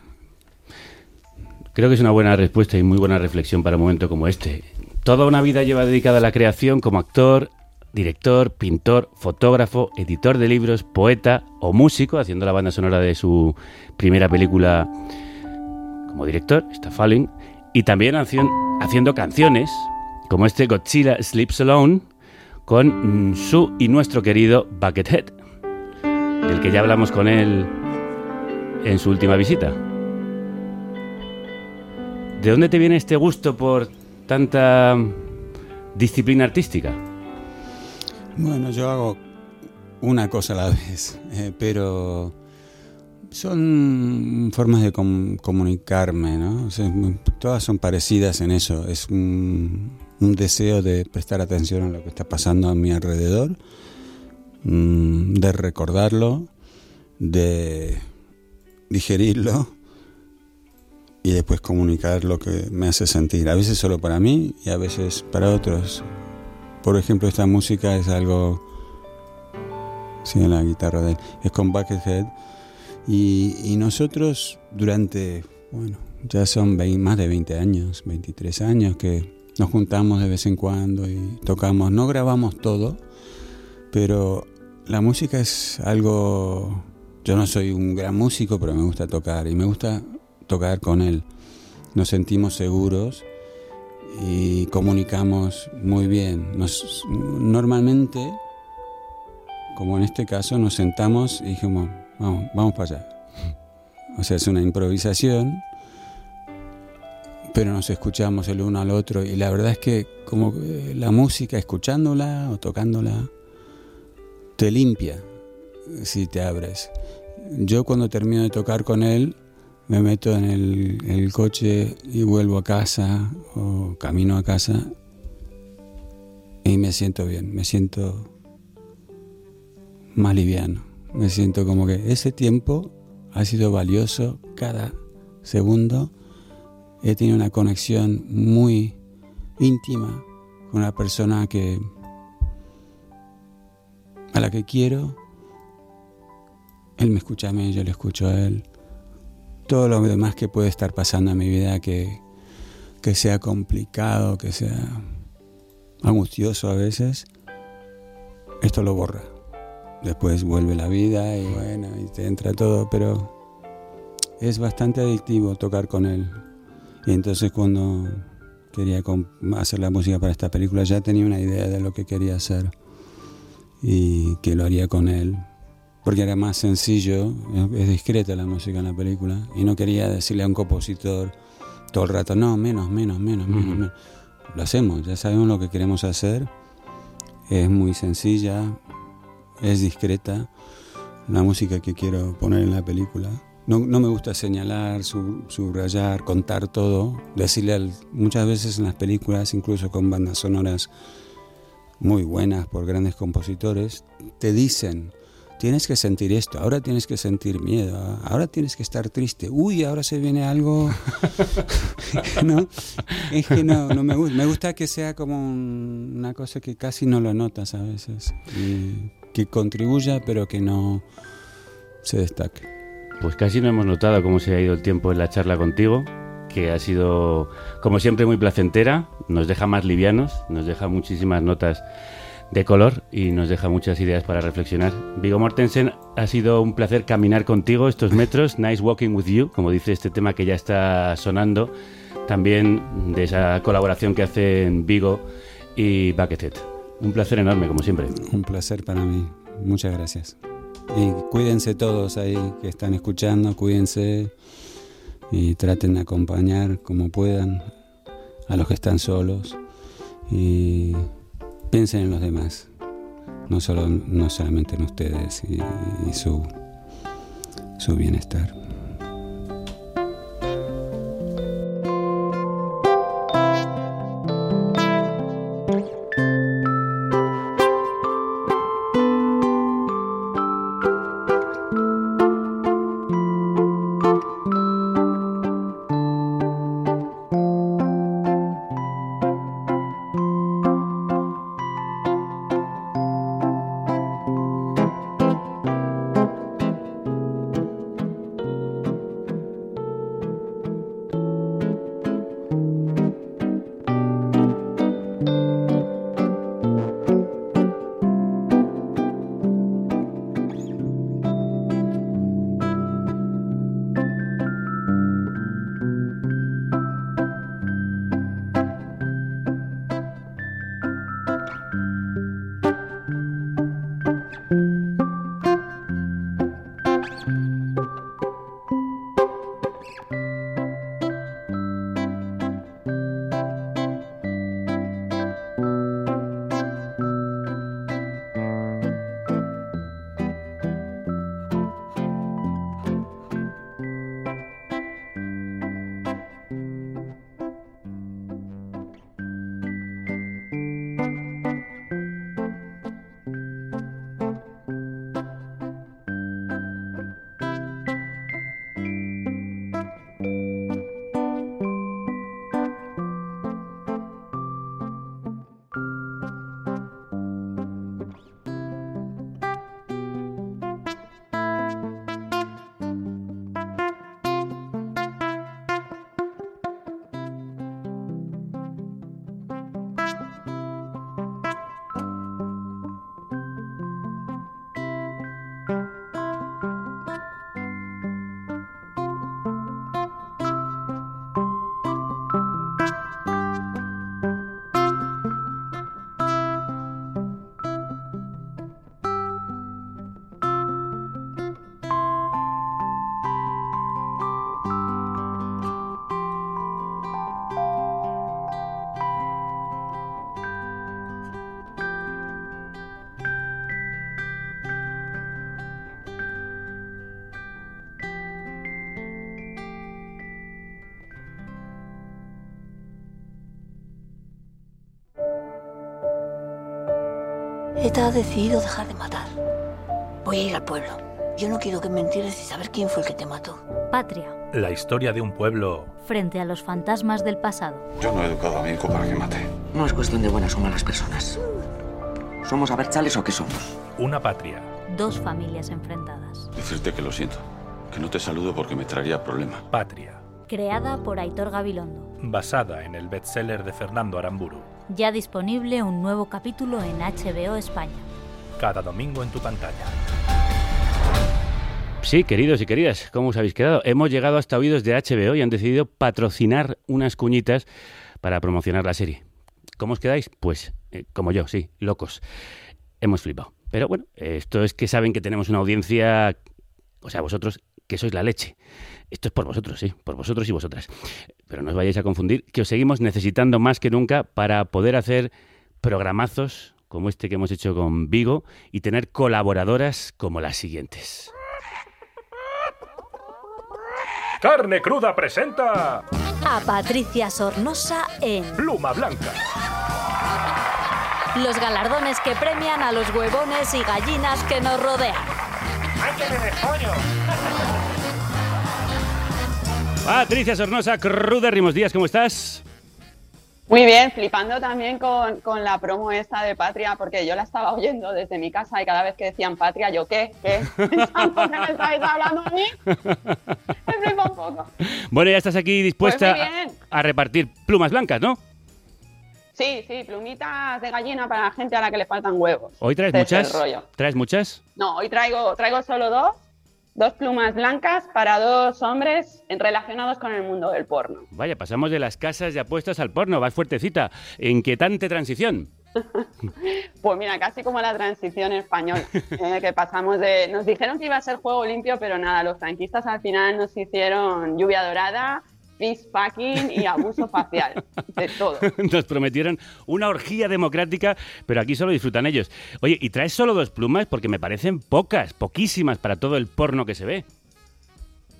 Creo que es una buena respuesta y muy buena reflexión para un momento como este. Toda una vida lleva dedicada a la creación como actor, director, pintor, fotógrafo, editor de libros, poeta o músico, haciendo la banda sonora de su primera película como director, está Falling, y también haci- haciendo canciones como este Godzilla Sleeps Alone con su y nuestro querido Buckethead, del que ya hablamos con él en su última visita. ¿De dónde te viene este gusto por tanta disciplina artística? Bueno, yo hago una cosa a la vez, eh, pero son formas de com- comunicarme, ¿no? Todas son parecidas en eso. Es un, un deseo de prestar atención a lo que está pasando a mi alrededor, mm, de recordarlo, de digerirlo y después comunicar lo que me hace sentir. A veces solo para mí y a veces para otros. Por ejemplo, esta música es algo... Sí, la guitarra de él. Es con Buckethead. Y, y nosotros durante, bueno, ya son vein- más de 20 años, 23 años que nos juntamos de vez en cuando y tocamos. No grabamos todo, pero la música es algo... Yo no soy un gran músico, pero me gusta tocar y me gusta tocar con él. Nos sentimos seguros y comunicamos muy bien. Nos, normalmente, como en este caso, nos sentamos y dijimos, vamos, vamos para allá. O sea, es una improvisación, pero nos escuchamos el uno al otro y la verdad es que como que la música, escuchándola o tocándola, te limpia si te abres. Yo cuando termino de tocar con él, me meto en el, coche y vuelvo a casa o camino a casa y me siento bien, me siento más liviano, me siento como que ese tiempo ha sido valioso cada segundo, he tenido una conexión muy íntima con una persona que a la que quiero, él me escucha a mí, yo le escucho a él todo lo demás que puede estar pasando en mi vida que, que sea complicado, que sea angustioso a veces, esto lo borra. Después vuelve la vida y bueno, y te entra todo, pero es bastante adictivo tocar con él. Y entonces cuando quería hacer la música para esta película ya tenía una idea de lo que quería hacer y que lo haría con él. Porque era más sencillo, es- discreta la música en la película y no quería decirle a un compositor todo el rato, no, menos, menos, menos, menos, menos. Lo hacemos, ya sabemos lo que queremos hacer, es muy sencilla, es discreta la música que quiero poner en la película. No, no me gusta señalar, sub- subrayar, contar todo, decirle al- muchas veces en las películas, incluso con bandas sonoras muy buenas por grandes compositores, te dicen, tienes que sentir esto, ahora tienes que sentir miedo, ahora tienes que estar triste, uy, ahora se viene algo... *laughs* no, es que no, no me gusta, me gusta que sea como un- una cosa que casi no lo notas a veces, y que contribuya pero que no se destaque. Pues casi no hemos notado cómo se ha ido el tiempo en la charla contigo, que ha sido, como siempre, muy placentera, nos deja más livianos, nos deja muchísimas notas de color y nos deja muchas ideas para reflexionar. Vigo Mortensen, ha sido un placer caminar contigo estos metros, nice walking with you, como dice este tema que ya está sonando, también de esa colaboración que hacen Vigo y Buckethead. Un placer enorme, como siempre. Un placer para mí. Muchas gracias. Y cuídense todos ahí que están escuchando, cuídense y traten de acompañar como puedan a los que están solos piensen en los demás, no, solo, no solamente en ustedes y, su, su bienestar. ETA ha decidido dejar de matar. Voy a ir al pueblo. Yo no quiero que me entierres y saber quién fue el que te mató. Patria, La historia de un pueblo. frente a los fantasmas del pasado. Yo no he educado a mi hijo para que mate. No es cuestión de buenas o malas personas. ¿Somos abertzales o qué somos? Una patria. Dos familias enfrentadas. Decirte que lo siento. Que no te saludo porque me traería problemas. Patria. Creada por Aitor Gabilondo. Basada en el bestseller de Fernando Aramburu. Ya disponible un nuevo capítulo en HBO España. Cada domingo en tu pantalla. Sí, queridos y queridas, ¿cómo os habéis quedado? Hemos llegado hasta oídos de HBO y han decidido patrocinar unas cuñitas para promocionar la serie. ¿Cómo os quedáis? Pues eh, como yo, sí, locos. Hemos flipado. Pero bueno, esto es que saben que tenemos una audiencia, o sea, vosotros que sois la leche. Esto es por vosotros, sí, por vosotros y vosotras. Pero no os vayáis a confundir, que os seguimos necesitando más que nunca para poder hacer programazos como este que hemos hecho con Vigo y tener colaboradoras como las siguientes. Carne Cruda presenta A Patricia Sornosa en Pluma Blanca. los galardones que premian a los huevones y gallinas que nos rodean. ¡Ay, que me descoño! Patricia Sornosa, cruda Rimos Díaz, ¿cómo estás? Muy bien, flipando también con, con la promo esta de Patria, porque yo la estaba oyendo desde mi casa y cada vez que decían Patria, yo, ¿qué? ¿Qué? *laughs* ¿Pensando que me estáis hablando a mí? Me flipa un poco. Bueno, ya estás aquí dispuesta Pues a, a repartir plumas blancas, ¿no? Sí, sí, plumitas de gallina para la gente a la que le faltan huevos. ¿Hoy traes muchas? ¿Traes muchas? No, hoy traigo, traigo solo dos, dos plumas blancas para dos hombres relacionados con el mundo del porno. Vaya, pasamos de las casas de apuestas al porno, vas fuertecita. Inquietante transición. *laughs* Pues mira, casi como la transición española, *laughs* eh, que pasamos de... Nos dijeron que iba a ser juego limpio, pero nada, los franquistas al final nos hicieron lluvia dorada, fist y abuso facial, de todo. *laughs* Nos prometieron una orgía democrática, pero aquí solo disfrutan ellos. Oye, ¿y traes solo dos plumas? Porque me parecen pocas, poquísimas para todo el porno que se ve.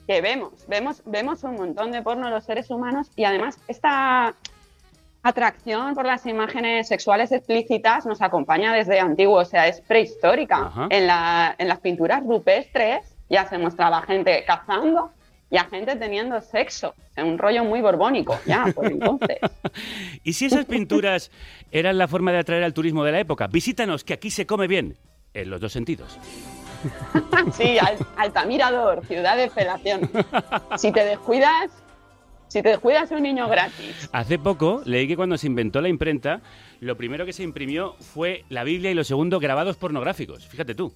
Que vemos, vemos, vemos un montón de porno los seres humanos y además esta atracción por las imágenes sexuales explícitas nos acompaña desde antiguo, o sea, es prehistórica. En, la- en las pinturas rupestres ya se mostraba gente cazando y a gente teniendo sexo, o sea, un rollo muy borbónico, ya, por *laughs* entonces. ¿Y si esas pinturas eran la forma de atraer al turismo de la época? Visítanos, que aquí se come bien. En los dos sentidos. *laughs* Sí, Al- Altamirador, ciudad de felación. Si te descuidas, si te descuidas un niño gratis. Hace poco leí que cuando se inventó la imprenta, lo primero que se imprimió fue la Biblia y lo segundo grabados pornográficos. Fíjate tú.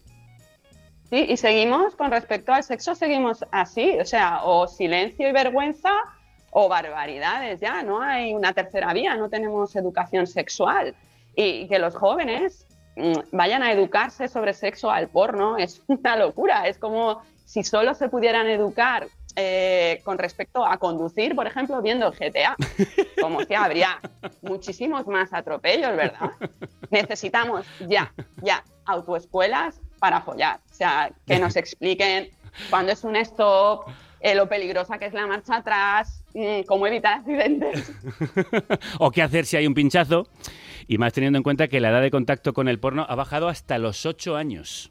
Sí, y seguimos con respecto al sexo, seguimos así, o sea, o silencio y vergüenza o barbaridades, ya, no hay una tercera vía, no tenemos educación sexual. Y que los jóvenes mm, vayan a educarse sobre sexo al porno es *laughs* una locura, es como si solo se pudieran educar eh, con respecto a conducir, por ejemplo, viendo GTA, como que habría muchísimos más atropellos, ¿verdad? *laughs* Necesitamos ya, ya, autoescuelas para follar. O sea, que nos *laughs* expliquen cuándo es un stop, eh, lo peligrosa que es la marcha atrás, mm, cómo evitar accidentes. *laughs* o qué hacer si hay un pinchazo. Y más teniendo en cuenta que la edad de contacto con el porno ha bajado hasta los 8 años.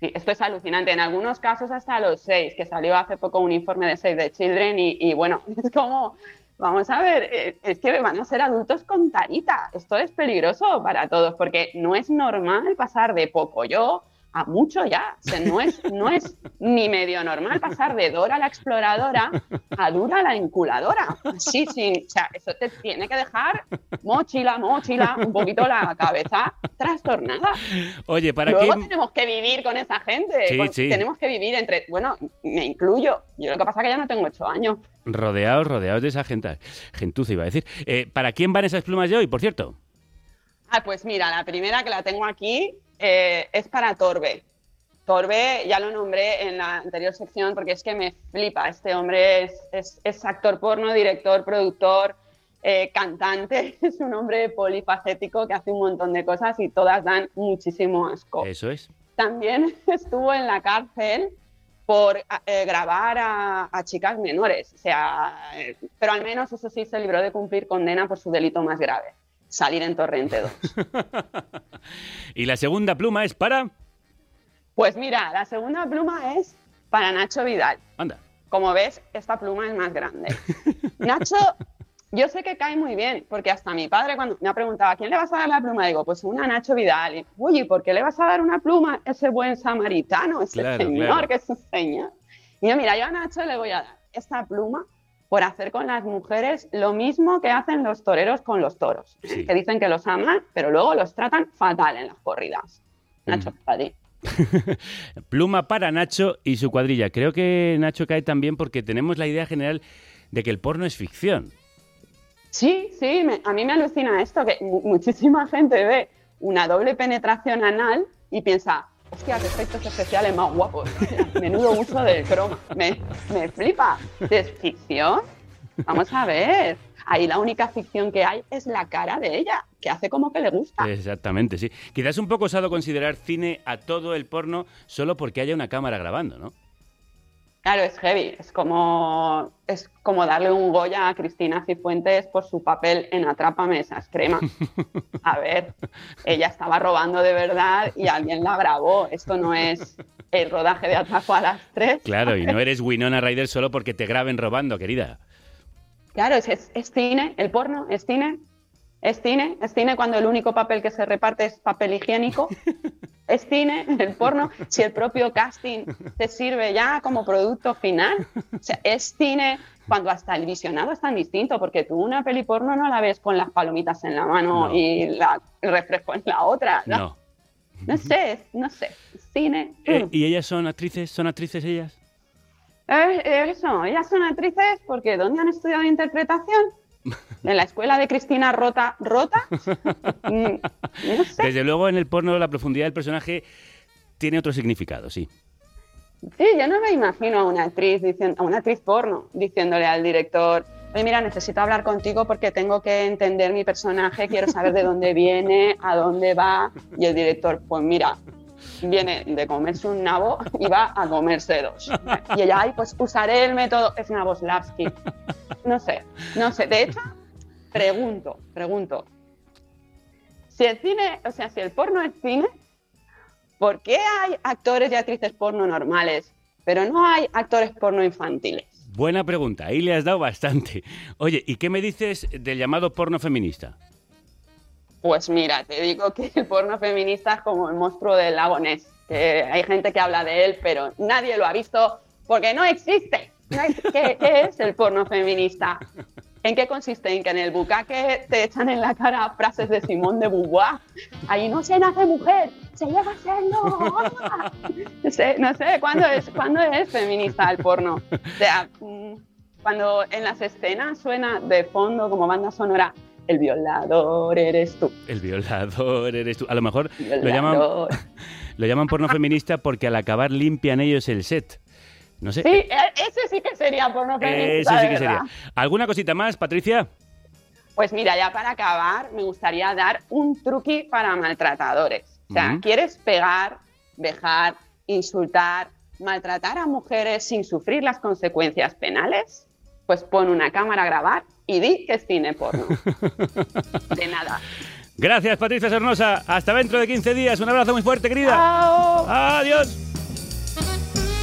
Sí, esto es alucinante. En algunos casos hasta los seis, que salió hace poco un informe de Save the Children y, y bueno, *laughs* es como, vamos a ver, eh, es que van a ser adultos con tarita. Esto es peligroso para todos porque no es normal pasar de poco yo a mucho ya. O sea, no es, no es ni medio normal pasar de Dora la exploradora a Dura la enculadora. Sí, sí, o sea, eso te tiene que dejar mochila, mochila, un poquito la cabeza trastornada. Oye, ¿para Luego qué? tenemos que vivir con esa gente. Sí, con- sí. Tenemos que vivir entre. Bueno, me incluyo. Yo lo que pasa es que ya no tengo ocho años. Rodeados, rodeados de esa gente. Gentuza iba a decir. Eh, ¿Para quién van esas plumas de hoy, por cierto? Ah, pues mira, la primera que la tengo aquí eh, es para Torbe. Torbe, ya lo nombré en la anterior sección porque es que me flipa. Este hombre es, es- es actor porno, director, productor, eh, cantante. *laughs* Es un hombre polifacético que hace un montón de cosas y todas dan muchísimo asco. Eso es. también *laughs* estuvo en la cárcel por eh, grabar a, a chicas menores. O sea, eh, pero al menos eso sí se libró de cumplir condena por su delito más grave, salir en Torrente 2. *laughs* Y la segunda pluma es para. Pues mira, la segunda pluma es para Nacho Vidal. Anda. Como ves, esta pluma es más grande. *laughs* Nacho, yo sé que cae muy bien, porque hasta mi padre cuando me ha preguntado, ¿a quién le vas a dar la pluma? Digo, pues una a Nacho Vidal. Y, Oye, ¿por qué le vas a dar una pluma a ese buen samaritano, ese Claro, señor claro. que es un señor? Y yo, mira, yo a Nacho le voy a dar esta pluma por hacer con las mujeres lo mismo que hacen los toreros con los toros, ¿eh? Sí. que dicen que los aman, pero luego los tratan fatal en las corridas. Nacho, para ti. *laughs* Pluma para Nacho y su cuadrilla. Creo que Nacho cae también porque tenemos la idea general de que el porno es ficción. Sí, sí, me- a mí me alucina esto, que mu- muchísima gente ve una doble penetración anal y piensa, hostia, qué efectos especiales más guapos. Menudo uso del croma. Me, me flipa. ¿Es ficción? Vamos a ver. Ahí la única ficción que hay es la cara de ella, que hace como que le gusta. Exactamente, sí. Quizás un poco osado considerar cine a todo el porno solo porque haya una cámara grabando, ¿no? Claro, es heavy. Es como, es como darle un Goya a Cristina Cifuentes por su papel en Atrápame esas cremas. A ver, ella estaba robando de verdad y alguien la grabó. Esto no es el rodaje de Atraco a las tres. Claro, y no eres Winona Ryder solo porque te graben robando, querida. Claro, es, es, es cine, el porno es cine. Es cine, es cine cuando el único papel que se reparte es papel higiénico. *laughs* Es cine, el porno, si el propio casting te sirve ya como producto final. O sea, es cine cuando hasta el visionado es tan distinto, porque tú una peli porno no la ves con las palomitas en la mano No. y la- el refresco en la otra. No, No. no sé, no sé. Cine. Eh, mm. ¿Y ellas son actrices? ¿Son actrices ellas? Eh, eso, ellas son actrices porque ¿dónde han estudiado interpretación? ¿En la escuela de Cristina Rota Rota? *laughs* Mm, no sé. Desde luego en el porno la profundidad del personaje tiene otro significado, sí. Sí, yo no me imagino a una actriz diciendo, a una actriz porno diciéndole al director, oye mira, necesito hablar contigo porque tengo que entender mi personaje, quiero saber de dónde viene, a dónde va. Y el director, pues mira, viene de comerse un nabo y va a comerse dos. Y ella, ay, pues usaré el método Snaboslavsky. No sé, no sé. De hecho, pregunto, pregunto. Si el cine, o sea, si el porno es cine, ¿por qué hay actores y actrices porno normales, pero no hay actores porno infantiles? Buena pregunta, ahí le has dado bastante. *laughs* Oye, ¿y qué me dices del llamado porno feminista? Pues mira, te digo que el porno feminista es como el monstruo del lago Ness, que hay gente que habla de él, pero nadie lo ha visto porque no existe. *laughs* ¿Qué, qué es el porno feminista? ¿En qué consiste? En que en el bucaque te echan en la cara frases de Simón de Beauvoir. Ahí no se nace mujer, se llega a serlo. No sé, no sé, ¿cuándo es, ¿cuándo es feminista el porno? O sea, mm, cuando en las escenas suena de fondo como banda sonora, el violador eres tú. El violador eres tú. A lo mejor lo llaman, *laughs* lo llaman porno feminista porque al acabar limpian ellos el set. No sé. Sí, e- ese sí que sería porno feminista. Eso sí que sería. ¿Alguna cosita más, Patricia? Pues mira, ya para acabar, me gustaría dar un truqui para maltratadores. O sea. ¿quieres pegar, dejar, insultar, maltratar a mujeres sin sufrir las consecuencias penales? Pues pon una cámara a grabar y di que es cine porno. *laughs* De nada. Gracias, Patricia Sornosa. Hasta dentro de 15 días. Un abrazo muy fuerte, querida. Adiós.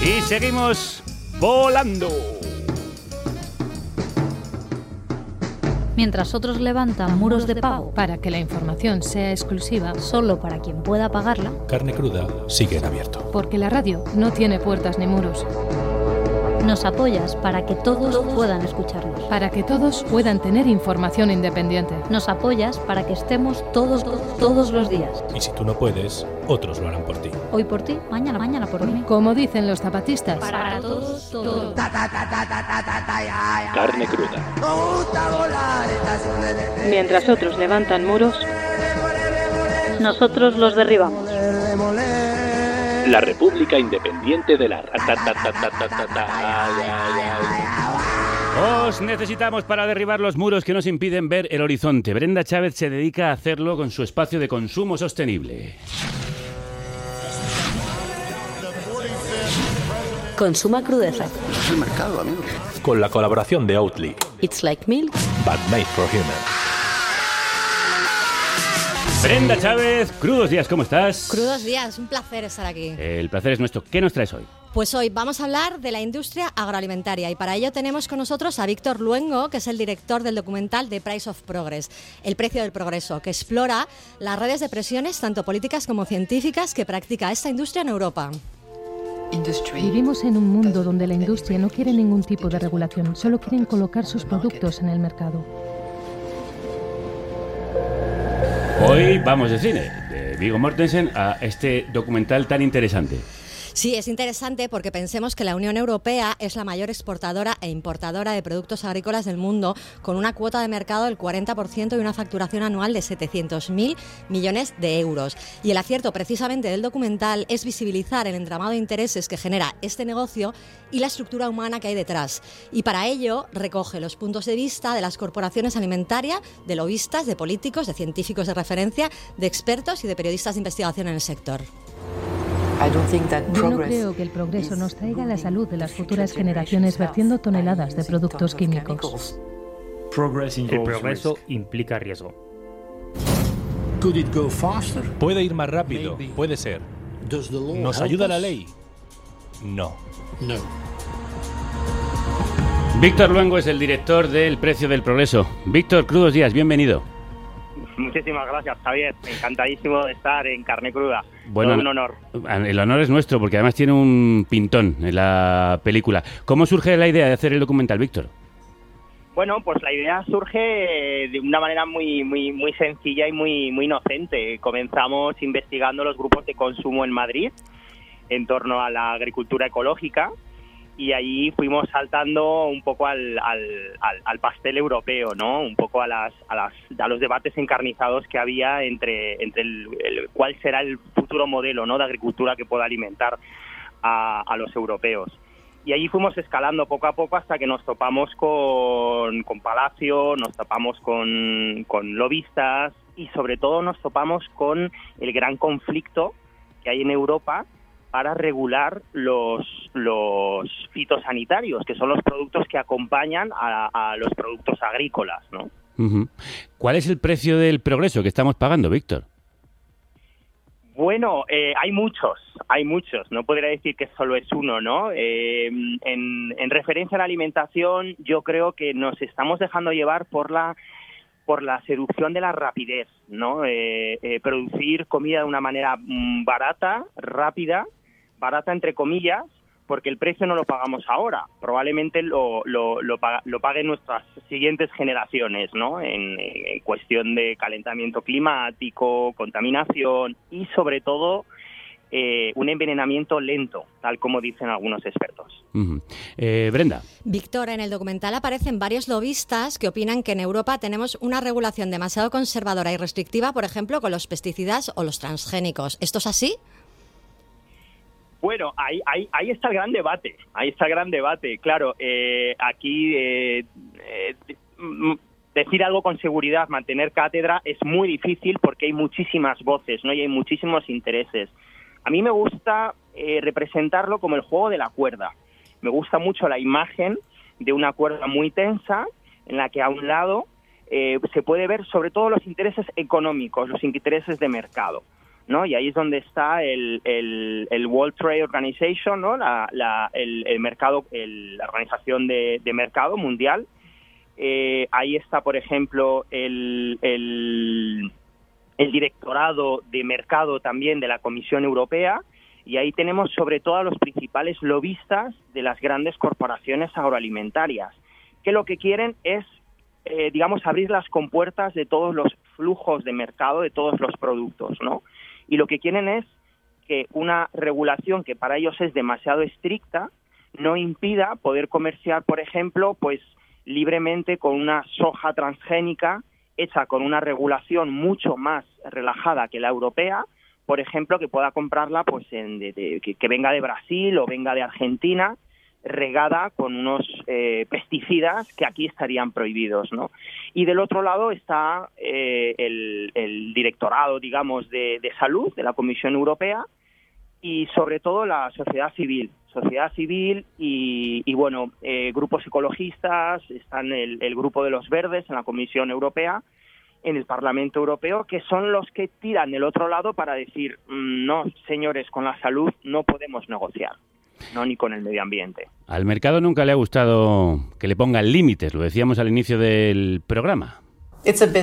Y seguimos volando. Mientras otros levantan muros de pago para que la información sea exclusiva solo para quien pueda pagarla, Carne cruda sigue en abierto. porque la radio no tiene puertas ni muros. Nos apoyas para que todos puedan escucharnos. Para que todos puedan tener información independiente. Nos apoyas para que estemos todos, todos los días. Y si tú no puedes, otros lo harán por ti. Hoy por ti, mañana, mañana por mí. Como dicen los zapatistas. Para todos, todos. Carne cruda. Mientras otros levantan muros, nosotros los derribamos. La República Independiente de la. Os necesitamos para derribar los muros que nos impiden ver el horizonte. Brenda Chávez se dedica a hacerlo con su espacio de consumo sostenible. Consuma crudeza. Es el mercado, amigo. Con la colaboración de Oatly, It's like milk. but made for humans. Brenda Chávez, crudos días, ¿cómo estás? Crudos días, un placer estar aquí. El placer es nuestro. ¿Qué nos traes hoy? Pues hoy vamos a hablar de la industria agroalimentaria y para ello tenemos con nosotros a Víctor Luengo, que es el director del documental The Price of Progress, El precio del progreso, que explora las redes de presiones, tanto políticas como científicas, que practica esta industria en Europa. Vivimos en un mundo donde la industria no quiere ningún tipo de regulación, solo quieren colocar sus productos en el mercado. Hoy vamos de cine, de Vigo Mortensen a este documental tan interesante. Sí, es interesante porque pensemos que la Unión Europea es la mayor exportadora e importadora de productos agrícolas del mundo, con una cuota de mercado del 40% y una facturación anual de 700.000 millones de euros. Y el acierto precisamente del documental es visibilizar el entramado de intereses que genera este negocio y la estructura humana que hay detrás. Y para ello recoge los puntos de vista de las corporaciones alimentarias, de lobistas, de políticos, de científicos de referencia, de expertos y de periodistas de investigación en el sector. Yo no creo que el progreso nos traiga la salud de las futuras generaciones vertiendo toneladas de productos químicos. El progreso implica riesgo. ¿Puede ir más rápido? Puede ser. ¿Nos ayuda la ley? No. Víctor Luengo es el director del Precio del Progreso. Víctor, crudos días, bienvenido. Muchísimas gracias, Javier. Encantadísimo de estar en carne cruda. Bueno, un honor. El honor es nuestro porque además tiene un pintón en la película. ¿Cómo surge la idea de hacer el documental, Víctor? Bueno, pues la idea surge eh, de una manera muy muy muy sencilla y muy muy inocente. Comenzamos investigando los grupos de consumo en Madrid en torno a la agricultura ecológica y ahí fuimos saltando un poco al, al, pastel europeo, ¿no? Un poco a las, a las a los debates encarnizados que había entre entre el, el- cuál será el futuro modelo, ¿no? De agricultura que pueda alimentar a, a los europeos. Y allí fuimos escalando poco a poco hasta que nos topamos con, con Palacio, nos topamos con, con lobistas y sobre todo nos topamos con el gran conflicto que hay en Europa para regular los, los fitosanitarios, que son los productos que acompañan a, a los productos agrícolas, ¿no? ¿Cuál es el precio del progreso que estamos pagando, Víctor? Bueno, eh, hay muchos, hay muchos. No podría decir que solo es uno, ¿no? Eh, en, en referencia a la alimentación, yo creo que nos estamos dejando llevar por la por la seducción de la rapidez, ¿no? Eh, eh, producir comida de una manera mm, barata, rápida, barata entre comillas, porque el precio no lo pagamos ahora. Probablemente lo, lo, lo, lo paguen nuestras siguientes generaciones, ¿no? En, en cuestión de calentamiento climático, contaminación y, sobre todo, eh, un envenenamiento lento, tal como dicen algunos expertos. Ujú. Eh, Brenda. Víctor, en el documental aparecen varios lobistas que opinan que en Europa tenemos una regulación demasiado conservadora y restrictiva, por ejemplo, con los pesticidas o los transgénicos. ¿Esto es así? Bueno, ahí, ahí, ahí está el gran debate, ahí está el gran debate. Claro, eh, aquí eh, eh, decir algo con seguridad, mantener cátedra, es muy difícil porque hay muchísimas voces, ¿no? Y hay muchísimos intereses. A mí me gusta eh, representarlo como el juego de la cuerda. Me gusta mucho la imagen de una cuerda muy tensa en la que a un lado eh, se puede ver sobre todo los intereses económicos, los intereses de mercado. ¿No? Y ahí es donde está el, el, World Trade Organization, ¿no? La, el, mercado, la organización de, de mercado mundial. Eh, ahí está, por ejemplo, el, el, el directorado de mercado también de la Comisión Europea. Y ahí tenemos sobre todo a los principales lobistas de las grandes corporaciones agroalimentarias, que lo que quieren es eh, digamos, abrir las compuertas de todos los flujos de mercado, de todos los productos, ¿no? Y lo que quieren es que una regulación que para ellos es demasiado estricta no impida poder comerciar, por ejemplo, pues libremente con una soja transgénica hecha con una regulación mucho más relajada que la europea, por ejemplo, que pueda comprarla pues en, de- que, que venga de Brasil o venga de Argentina regada con unos eh, pesticidas que aquí estarían prohibidos, ¿no? Y del otro lado está eh, el, el directorado, digamos, de, salud de la Comisión Europea y sobre todo la sociedad civil, sociedad civil y, bueno, eh, grupos ecologistas, están el, el grupo de los verdes en la Comisión Europea, en el Parlamento Europeo, que son los que tiran del otro lado para decir, "Mm, no, señores, con la salud no podemos negociar, no ni con el medio ambiente. Al mercado nunca le ha gustado que le pongan límites, lo decíamos al inicio del programa.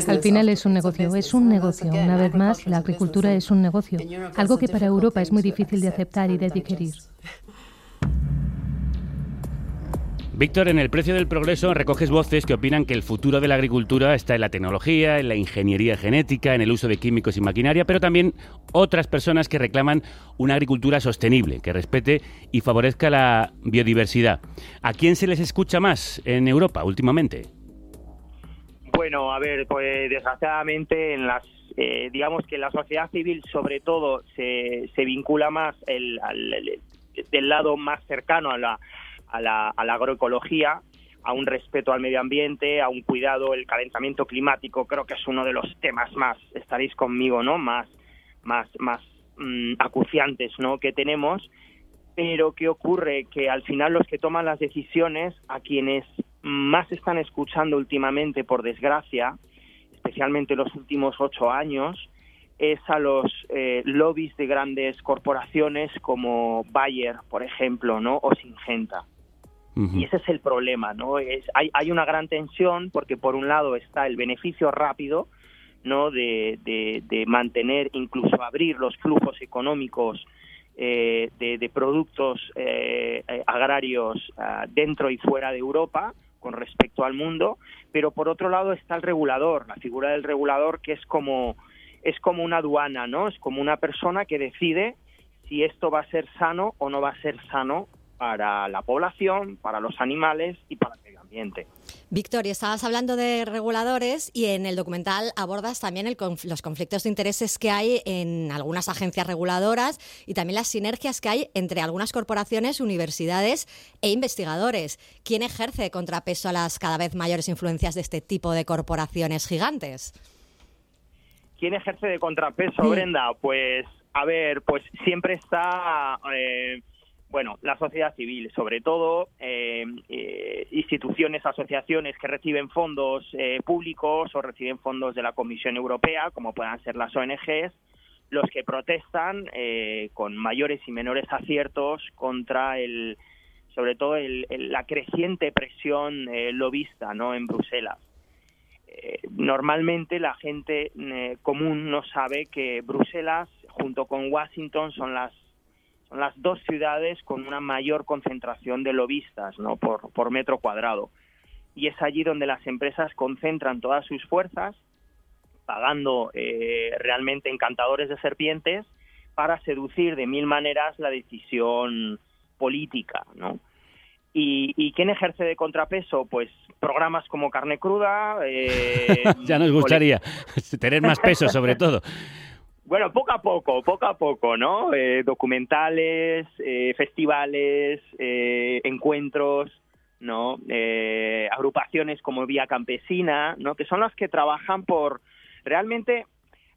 Al final es un negocio, es un negocio. Una vez más, la agricultura es un negocio, algo que para Europa es muy difícil de aceptar y de digerir. Víctor, en el precio del progreso recoges voces que opinan que el futuro de la agricultura está en la tecnología, en la ingeniería genética, en el uso de químicos y maquinaria, pero también otras personas que reclaman una agricultura sostenible, que respete y favorezca la biodiversidad. ¿A quién se les escucha más en Europa últimamente? Bueno, a ver, pues desgraciadamente en las eh, digamos que la sociedad civil sobre todo se, se vincula más el, al- el- del lado más cercano a la, a, la, a la agroecología, a un respeto al medio ambiente, a un cuidado, el calentamiento climático, creo que es uno de los temas más, estaréis conmigo, ¿no? Más, más, más mm, acuciantes, ¿no? Que tenemos. Pero ¿qué ocurre? Que al final los que toman las decisiones, a quienes más están escuchando últimamente, por desgracia, especialmente los últimos ocho años, es a los eh, lobbies de grandes corporaciones como Bayer, por ejemplo, ¿no? O Y ese es el problema, ¿no? Es, hay, hay una gran tensión porque por un lado está el beneficio rápido, ¿no? De, de- de mantener, incluso abrir los flujos económicos eh, de, de productos eh, eh, agrarios ah, dentro y fuera de Europa con respecto al mundo, pero por otro lado está el regulador, la figura del regulador que es como es como una aduana, ¿no? Es como una persona que decide si esto va a ser sano o no va a ser sano para la población, para los animales y para el medio ambiente. Víctor, y estabas hablando de reguladores y en el documental abordas también el conf- los conflictos de intereses que hay en algunas agencias reguladoras y también las sinergias que hay entre algunas corporaciones, universidades e investigadores. ¿Quién ejerce contrapeso a las cada vez mayores influencias de este tipo de corporaciones gigantes? ¿Quién ejerce de contrapeso, Mm. Brenda? Pues, a ver, pues siempre está, eh, bueno, la sociedad civil, sobre todo eh, eh, instituciones, asociaciones que reciben fondos eh, públicos o reciben fondos de la Comisión Europea, como puedan ser las ONGs, los que protestan eh, con mayores y menores aciertos contra el, sobre todo el- la creciente presión eh, lobista, ¿no? En Bruselas normalmente la gente común no sabe que Bruselas junto con Washington son las son las dos ciudades con una mayor concentración de lobistas ¿no? por, por metro cuadrado. Y es allí donde las empresas concentran todas sus fuerzas, pagando eh, realmente encantadores de serpientes para seducir de mil maneras la decisión política, ¿no? ¿Y, y quién ejerce de contrapeso? Pues programas como Carne Cruda. eh, *laughs* ya nos gustaría tener más peso, sobre todo. *laughs* bueno, poco a poco, poco a poco, ¿no? Eh, documentales, eh, festivales, eh, encuentros, ¿no? Eh, agrupaciones como Vía Campesina, ¿no? Que son las que trabajan por realmente,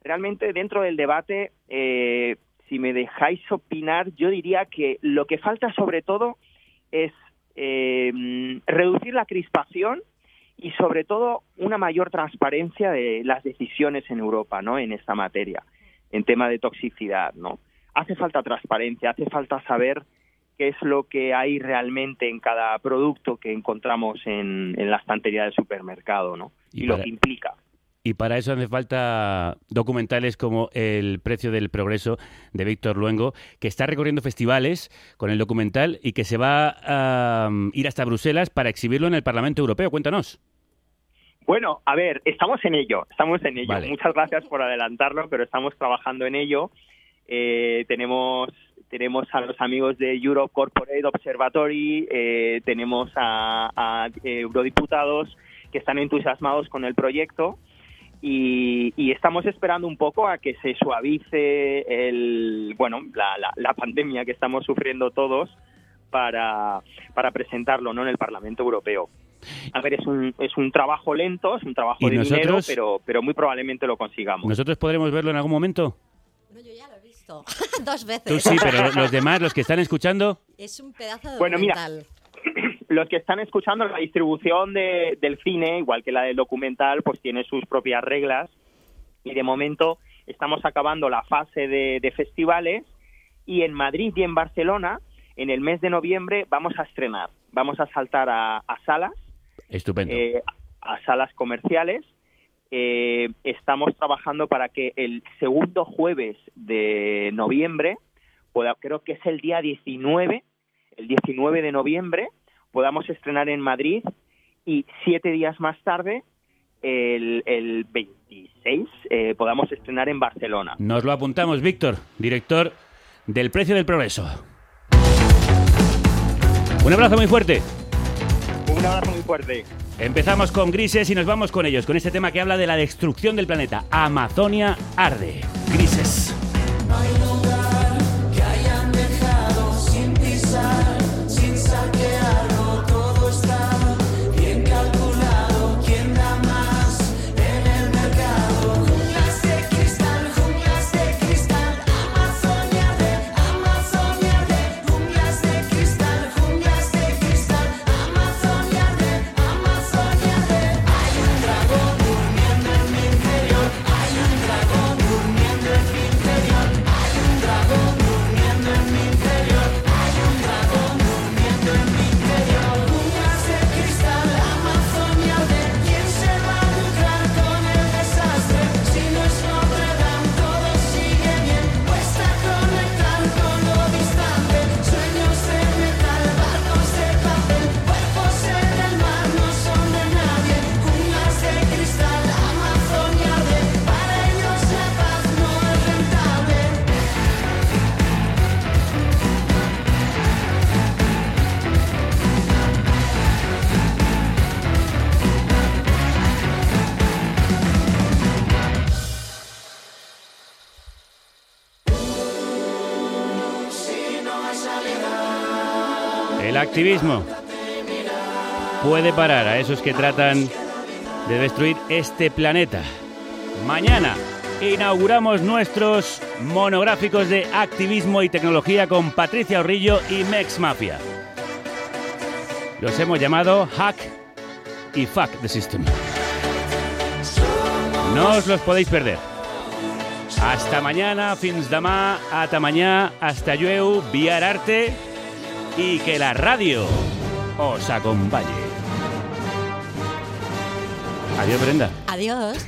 realmente dentro del debate, eh, si me dejáis opinar, yo diría que lo que falta sobre todo es eh, reducir la crispación y sobre todo una mayor transparencia de las decisiones en Europa, ¿no? En esta materia, en tema de toxicidad, ¿no? Hace falta transparencia, hace falta saber qué es lo que hay realmente en cada producto que encontramos en, en la estantería del supermercado, ¿no? Y, Y lo que implica. Y para eso hace falta documentales como El precio del progreso de Víctor Luengo, que está recorriendo festivales con el documental y que se va a um, ir hasta Bruselas para exhibirlo en el Parlamento Europeo. Cuéntanos. Bueno, a ver, estamos en ello, estamos en ello. Vale. Muchas gracias por adelantarlo, pero estamos trabajando en ello. Eh, tenemos tenemos a los amigos de Europe Corporate Observatory, eh, tenemos a, a, eh, eurodiputados que están entusiasmados con el proyecto y, y estamos esperando un poco a que se suavice el bueno la, la, la pandemia que estamos sufriendo todos para, para presentarlo ¿no? en el Parlamento Europeo. A ver, es un, es un trabajo lento, es un trabajo ¿Y de dinero, pero, pero muy probablemente lo consigamos. ¿Nosotros podremos verlo en algún momento? *laughs* Dos veces. Tú sí, pero los demás, los que están escuchando, Es un pedazo de Bueno, mira, documental. *clears throat* los que están escuchando la distribución de- del cine, igual que la del documental, pues tiene sus propias reglas y de momento estamos acabando la fase de, de festivales y en Madrid y en Barcelona en el mes de noviembre vamos a estrenar, vamos a saltar a, a salas, estupendo. eh, a salas comerciales. Eh, estamos trabajando para que el segundo jueves de noviembre, pueda- creo que es el día 19, el 19 de noviembre, podamos estrenar en Madrid y siete días más tarde, el, el 26, eh, podamos estrenar en Barcelona. Nos lo apuntamos, Víctor, director del Precio del Progreso. Un abrazo muy fuerte. Un abrazo muy fuerte. Empezamos con Grises y nos vamos con ellos, con este tema que habla de la destrucción del planeta. Amazonia arde. Grises. Activismo puede parar a esos que tratan de destruir este planeta. Mañana inauguramos nuestros monográficos de activismo y tecnología con Patricia Orrillo y Mex Mafia. Los hemos llamado Hack y Fuck the System. No os los podéis perder. Hasta mañana, fins demà, ata mañana, hasta llueu, viar arte y que la radio os acompañe. Adiós, Brenda. Adiós. *laughs*